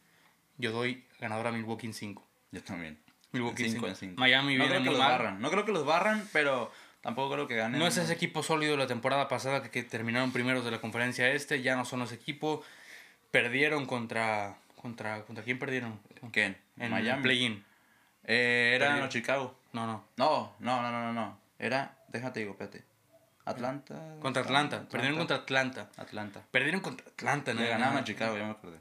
Yo doy ganador a Milwaukee en 5. Yo también. Milwaukee En cinco, cinco. en cinco. Miami no viene creo que muy los mal. barran. No creo que los barran, pero tampoco creo que ganen. No es ese equipo sólido de la temporada pasada que, que terminaron primeros de la conferencia este. Ya no son ese equipo. Perdieron contra... ¿Contra, ¿contra quién perdieron? ¿Quién? En Miami. play-in. Eh, los Chicago. No, no. No, no, no, no, no, no. Era, déjate digo, espérate. Atlanta. Contra Atlanta. Perdieron contra Atlanta. Atlanta. Perdieron contra Atlanta. Le ¿no? ganaron a Chicago, ya me acordé.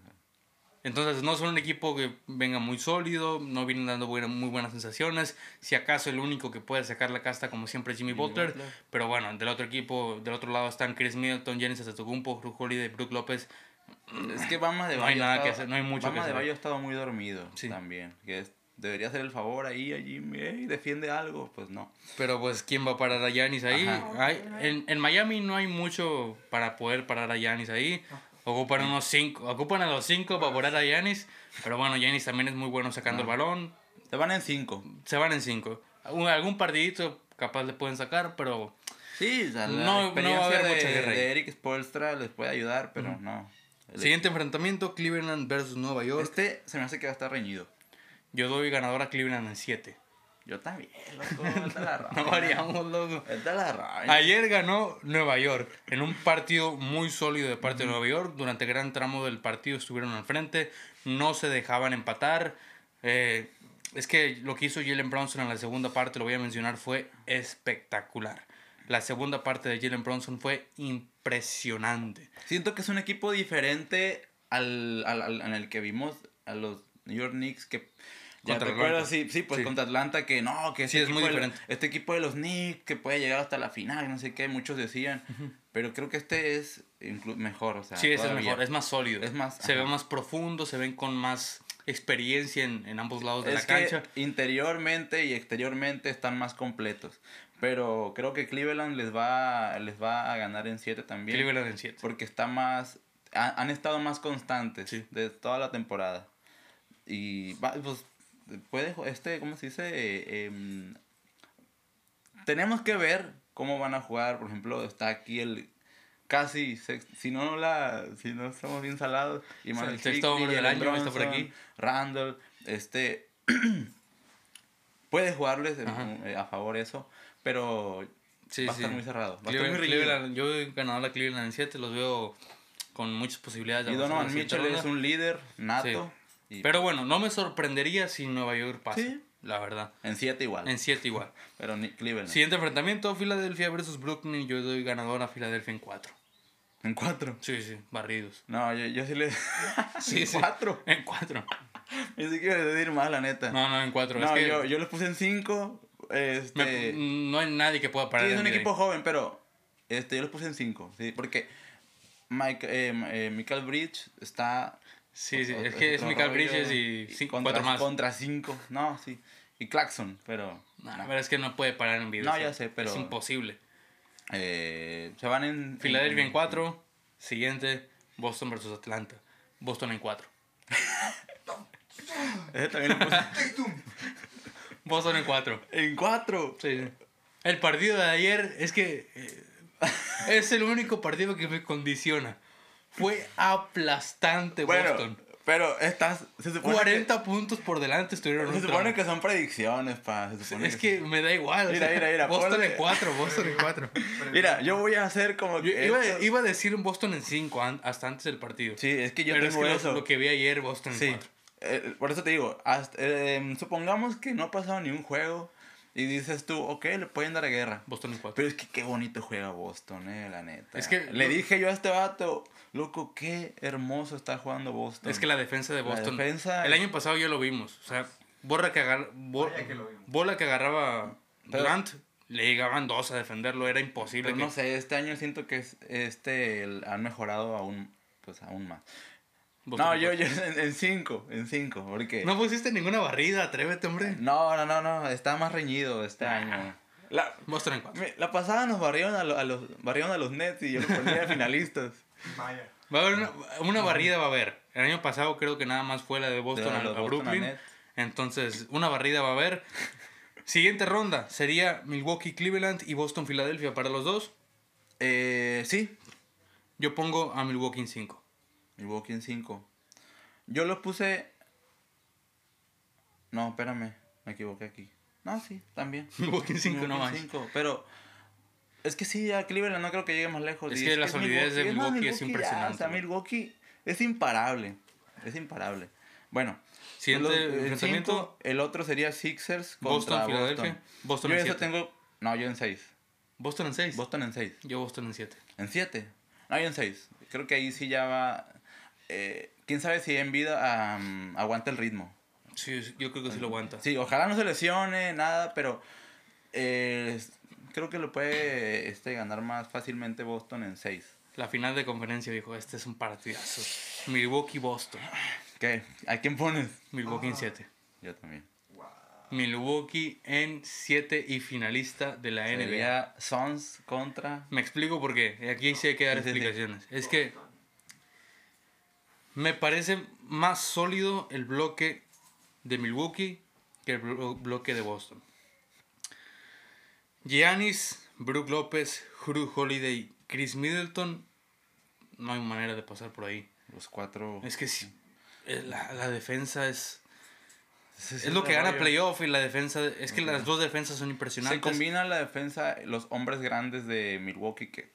Entonces no son un equipo que venga muy sólido, no vienen dando buena- muy buenas sensaciones. Si acaso el único que puede sacar la casta como siempre es Jimmy, Butler. Butler. Pero bueno, del otro equipo, del otro lado están Chris Middleton, Giannis Antetokounmpo, Drew Holiday, Brook López. Es que Bama de No hay Bayo nada que hacer, no hay mucho Bama que de hacer. Bayo ha estado muy dormido Sí. también. Que es- debería hacer el favor ahí a Jimmy. "Ey, defiende algo. Pues no. Pero pues, ¿quién va a parar a Giannis ahí? Hay- en, en Miami no hay mucho para poder parar a Giannis ahí. Ocupan unos cinco, ocupan a los cinco para parar a Giannis. Pero bueno, Giannis también es muy bueno sacando el balón. Te van en cinco. Se van en cinco. Un- Algún partidito capaz le pueden sacar, pero Sí, o sea, la No- no va a haber de, mucha guerra de Eric Spoelstra les puede ayudar, pero no. El- Siguiente enfrentamiento, Cleveland versus Nueva York. Este se me hace que va a estar reñido. Yo doy ganador a Cleveland en 7. Yo también, loco. <laughs> La No variamos, loco. Vete a la raya. Ayer ganó Nueva York en un partido muy sólido de parte de Nueva York. Durante gran tramo del partido estuvieron al frente, no se dejaban empatar. Eh, es que lo que hizo Jalen Bronson en la segunda parte, lo voy a mencionar, fue espectacular. La segunda parte de Jalen Bronson fue impresionante. Siento que es un equipo diferente al, al, al- en el que vimos a los New York Knicks que... Ya Contra te acuerdas, Atlanta. sí, sí, pues Sí. contra Atlanta que no, que Sí, este es muy equipo de- diferente. este equipo de los Knicks que puede llegar hasta la final, no sé qué, muchos decían, pero creo que este es mejor, o sea, Sí, ese es mejor, es más sólido. Es más- se ve ajá. más profundo, se ven con más experiencia en, en ambos lados de Es la que cancha. interiormente y exteriormente están más completos. Pero creo que Cleveland les va, les va a ganar en 7 también. Cleveland en 7. Porque está más. ha- han estado más constantes Sí. de toda la temporada. Y pues. Puede. Este, ¿cómo se dice? Eh, em, tenemos que ver cómo van a jugar. Por ejemplo, está aquí el. Casi, si no la, si no estamos bien salados, y el sexto hombre del año está por aquí. Randall, este, <clears throat> puede jugarles Ajá. eh, a favor eso, pero Sí, va a sí. estar muy cerrado. Va Cleveland, muy. Cleveland- yo he ganado a Cleveland en 7, los veo con muchas posibilidades de Y la Donovan Mitchell es un líder nato. Y Pero bueno, no me sorprendería si Nueva York pasa, Sí. la verdad. en 7 igual. En 7 igual. <laughs> Pero ni Cleveland. Siguiente enfrentamiento, Filadelfia versus Brooklyn. Yo doy ganador a Filadelfia en 4. En 4. Sí, sí, barridos. No, yo, yo sí le. <laughs> Sí, en sí. 4. En 4. Ni siquiera decir más, la neta. No, no, en 4. No, es que yo, yo les puse en 5. Este. me- no hay nadie que pueda parar Sí, es un equipo joven, pero este, yo los puse en 5, ¿sí? Porque Mike, eh, eh, Michael Bridge está... Sí, sí, o- es que es Michael rollo, Bridges y sí, contra, cuatro más. Contra 5, no, sí. Y Claxon, pero... No, no. pero es que no puede parar en video. No, o sea, ya sé, pero- Es imposible. Eh, se van en... Filadelfia en 4. Siguiente, Boston versus Atlanta. Boston en 4. <laughs> Ese también lo puse <laughs> Boston en 4. en 4. Sí, sí. El partido de ayer es que eh, es el único partido que me condiciona. Fue aplastante Bueno, Boston. pero estás... Se supone 40 puntos por delante estuvieron se supone que son predicciones, pa. Se supone Es que me da igual. o Mira, sea, mira, mira, Boston en 4, Boston en 4. <laughs> Mira, yo voy a hacer como Yo que... iba, iba a decir un Boston en 5 hasta antes del partido. Sí, es que yo pero es tengo que lo- que vi ayer, Boston en Sí, 4. eh, por eso te digo, hasta- eh, supongamos que no ha pasado ni un juego y dices tú, ok, le pueden dar guerra. Boston en 4. Pero es que qué bonito juega Boston, eh, la neta. Es que- Le dije yo a este vato, loco, qué hermoso está jugando Boston. Es que la defensa de La Boston. defensa- El año pasado ya lo vimos. O sea, borra que agar- bo- Vaya que bola que agarraba Pero- Durant, le llegaban dos a defenderlo. Era imposible. Pero que- no sé, este año siento que es, este el- han mejorado aún pues aún más. No, yo, cuatro. yo en, en cinco, en cinco, porque... No pusiste ninguna barrida, atrévete, hombre. No, no, no, no, está más reñido este Ah. año. La, Boston en 4. me- la pasada nos barrieron a, lo- a los, barrieron a los Nets y yo los ponía de finalistas. <laughs> Vaya. Va a haber una, una barrida, va a haber. El año pasado creo que nada más fue la de Boston De a, Boston Brooklyn. Entonces, una barrida va a haber. Siguiente ronda sería Milwaukee, Cleveland y Boston, Filadelfia para los dos. Eh, sí, Yo pongo a Milwaukee en 5. Milwaukee en 5. Yo los puse. No, espérame, me equivoqué aquí. No, sí, también. Milwaukee en 5, no más. cinco, Pero es que sí, a Cleveland no creo que llegue más lejos. Es Y que la solidez de más, Milwaukee es ya, impresionante, sea, güey. Milwaukee es imparable. Es imparable. Bueno, Siguiente los- el enfrentamiento. cinco, el otro sería Sixers Boston, contra Filadelfia. Boston. Boston yo en eso 7. tengo. No, yo en 6. Boston en 6. Boston en 6. Yo Boston en 7. En 7. No, yo en 6. Creo que ahí sí ya va. Eh, Quién sabe si en vida am, aguanta el ritmo. Sí, yo creo que sí lo aguanta. Sí, ojalá no se lesione, nada, pero eh, creo que lo puede este, ganar más fácilmente Boston en 6. La final de conferencia dijo, este es un partidazo. Milwaukee-Boston. ¿Qué? ¿A quién pones? Milwaukee en 7. Yo también. Milwaukee en 7 y finalista de la NBA. Sería Suns contra... Me explico por qué. Aquí sí hay que dar Sí, sí, sí. explicaciones. Es que me parece más sólido el bloque de Milwaukee que el blo- bloque de Boston. Giannis, Brook López, Drew Holiday, Chris Middleton. No hay manera de pasar por ahí. Los cuatro... Es que sí, eh, la, la defensa es... Sí Es lo que gana playoff y la defensa... Es que las dos defensas son Se impresionantes. combina la defensa, los hombres grandes de Milwaukee que...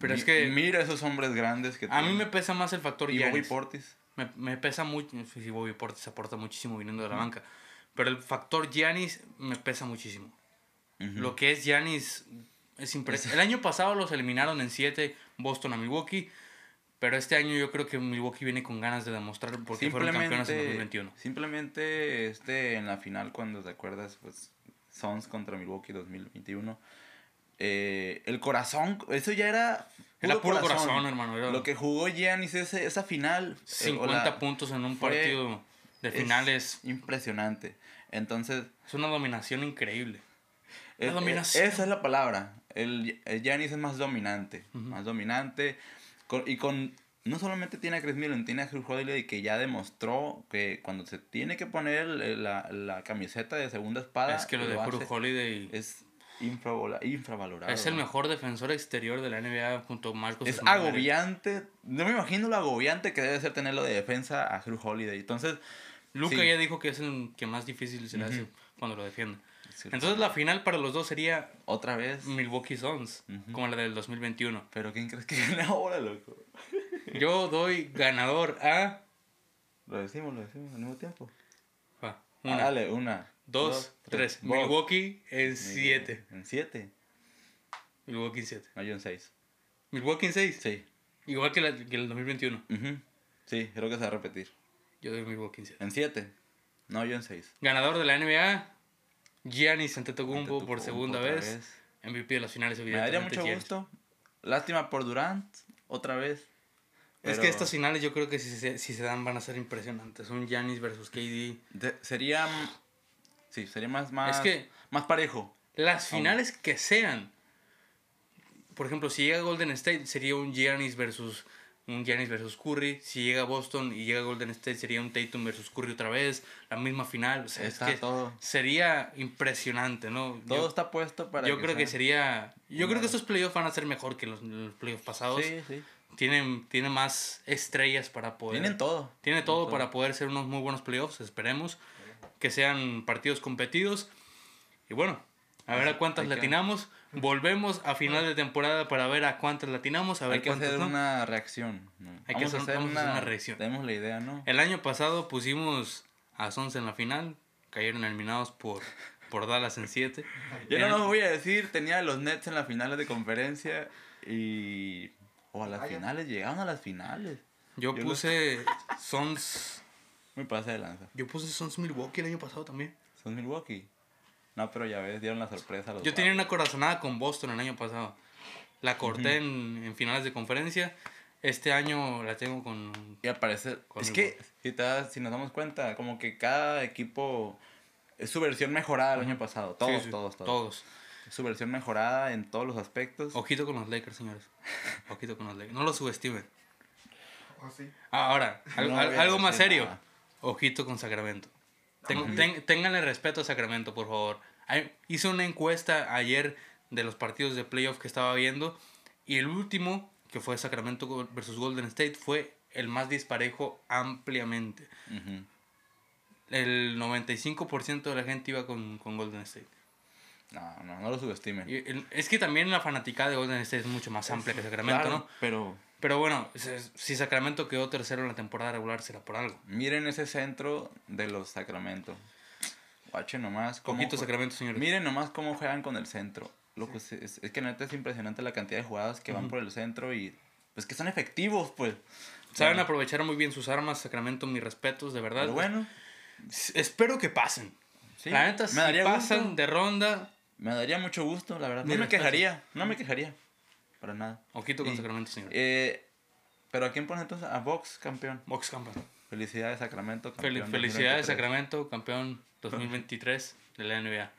Pero es Mi- que- Mira esos hombres grandes que A mí tienen. me pesa más el factor Y Bobby Giannis. Portis. Me, me pesa mucho. Sí, Bobby Portis aporta muchísimo viniendo de la banca. Pero el factor Giannis me pesa muchísimo. Ujú. Lo que es Giannis es impresionante. El año pasado los eliminaron en 7 Boston a Milwaukee. Pero este año yo creo que Milwaukee viene con ganas de demostrar porque fueron campeones en 2021. Simplemente este, en la final, cuando te acuerdas, pues Suns contra Milwaukee 2021. Eh, el corazón, eso ya era. Era puro corazón, hermano, era- Lo que jugó Giannis ese, esa final. eh, 50 o la- puntos en un partido de es finales. Impresionante. Entonces, Es una dominación increíble. eh, La eh, dominación. esa es la palabra. El, el Giannis es más dominante. Más dominante. con- y con. No solamente tiene a Chris Middleton, tiene a Drew Holiday que ya demostró que cuando se tiene que poner la, la camiseta de segunda espada. es que lo de lo hace. Holiday Es infravalorado. es el mejor defensor exterior de la NBA junto a Marcos Es Smart. agobiante. No me imagino lo agobiante que debe ser tenerlo de defensa a Drew Holiday. Entonces, Luca Sí. ya dijo que es el que más difícil se le hace cuando lo defiende. Entonces la final para los dos sería otra vez. Milwaukee Suns, como la del 2021. Pero ¿quién crees que gana ahora, loco? <laughs> Yo doy ganador a... Lo decimos, lo decimos al mismo tiempo. Ah, una, dale, una. Dos, tres. Milwaukee en 7. En siete. Milwaukee en 7. No, yo en seis. Milwaukee en 6. Sí. Igual que, la- que el 2021. Ujú. Sí, creo que se va a repetir. Yo doy Milwaukee en 7. En siete. No, yo en seis. Ganador de la NBA, Giannis Antetokounmpo por segunda otra vez. MVP de las finales, Me daría evidentemente. mucho gusto. Lástima por Durant, otra vez. Es que estas finales yo creo que si se, si se dan van a ser impresionantes. Un Giannis versus KD. de- sería. Sí, sería más, más, Es que- más parejo. Las finales que sean. Por ejemplo, si llega Golden State sería un Giannis versus un Giannis versus Curry. Si llega Boston y llega Golden State sería un Tatum versus Curry otra vez. La misma final. O sea, es Está que todo. sería impresionante, ¿no? Todo yo está puesto para. yo creo que sería... Yo creo que estos playoffs van a ser mejor que los, los playoffs pasados. Sí, sí. Tienen, tienen más estrellas para poder... Tienen todo. Tiene todo para poder ser unos muy buenos playoffs, esperemos. Que sean partidos competidos. Y bueno, a ver a cuántas hay que- latinamos. Volvemos a final de temporada para ver a cuántas latinamos, a ver Hay que hacer no. una reacción. ¿no? Hay que hacer- vamos a hacer una reacción. Tenemos la idea, ¿no? El año pasado pusimos a Sons en la final. Cayeron eliminados por, por Dallas en 7. Yo no nos voy a decir, tenía a los Nets en las finales de conferencia y... O a las Vaya. finales, llegaron a las finales. Yo Yo puse Sons... Me pase de lanza. Yo puse Sons Milwaukee el año pasado también. Son Milwaukee. No, pero ya ves, dieron la sorpresa a los Yo tenía una corazonada con Boston el año pasado. La corté en, en finales de conferencia. Este año la tengo con... Y aparece... Con es que, si, te das- si nos damos cuenta, como que cada equipo es su versión mejorada del año pasado. Todos, Sí, sí, todos, todos, Todos. Su versión mejorada en todos los aspectos. Ojito con los Lakers, señores. <laughs> Ojito con los Lakers. No los subestimen. ¿O sí? Ah, Ahora, al- No algo más serio. nada. Ojito con Sacramento. Ten- ten- ténganle respeto a Sacramento, por favor. Hay- hice una encuesta ayer de los partidos de playoff que estaba viendo. Y el último, que fue Sacramento versus Golden State, fue el más disparejo ampliamente. Ujú. El 95% de la gente iba con, con Golden State. No, no, no lo subestimen. Y el- es que también la fanaticada de Golden State es mucho más amplia que Sacramento, Claro, ¿no? Pero Pero bueno, si- Sacramento quedó tercero en la temporada regular, será por algo. miren ese centro de los Sacramento. Guachen nomás. Poquito Sacramento, señores. Miren nomás cómo juegan con el centro. Loco, es, es, es que neta es impresionante la cantidad de jugadas que van por el centro y pues que son efectivos, pues. Saben Bueno, aprovechar muy bien sus armas, Sacramento, mis respetos, de verdad. pero bueno, Espero que pasen. sí, la neta, si pasan gusto. de ronda, Me daría mucho gusto, la verdad. No me respeto. quejaría, no me quejaría. Para nada. ojito con Y- Sacramento, señores. Eh, pero ¿a quién pones entonces? A Box, campeón. Box campeón. Felicidades, Sacramento, campeón. felicidades, 2023. Sacramento, campeón <laughs> 2023 de la NBA.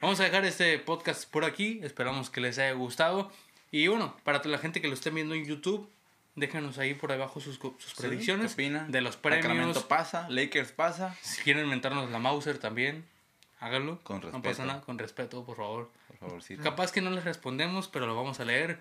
Vamos a dejar este podcast por aquí. Esperamos que les haya gustado. Y bueno, para toda la gente que lo esté viendo en YouTube, déjenos ahí por abajo sus, sus Sí, predicciones ¿qué opinan? de los premios. Sacramento pasa, Lakers pasa. Si quieren inventarnos la Mauser también, háganlo. Con No respeto. pasa nada, con respeto, por favor. Capaz que no les respondemos, pero lo vamos a leer.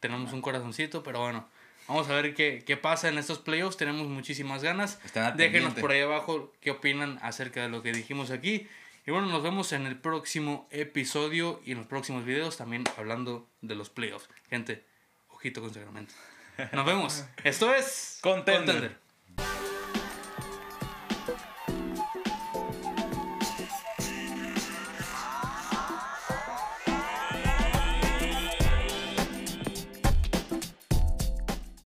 Tenemos un corazoncito, pero bueno. Vamos a ver qué, qué pasa en estos playoffs. Tenemos muchísimas ganas. Déjenos por ahí abajo qué opinan acerca de lo que dijimos aquí. Y bueno, nos vemos en el próximo episodio y en los próximos videos también hablando de los playoffs. Gente, ojito con Sacramento. Nos vemos. <laughs> Esto es Contender. Contender.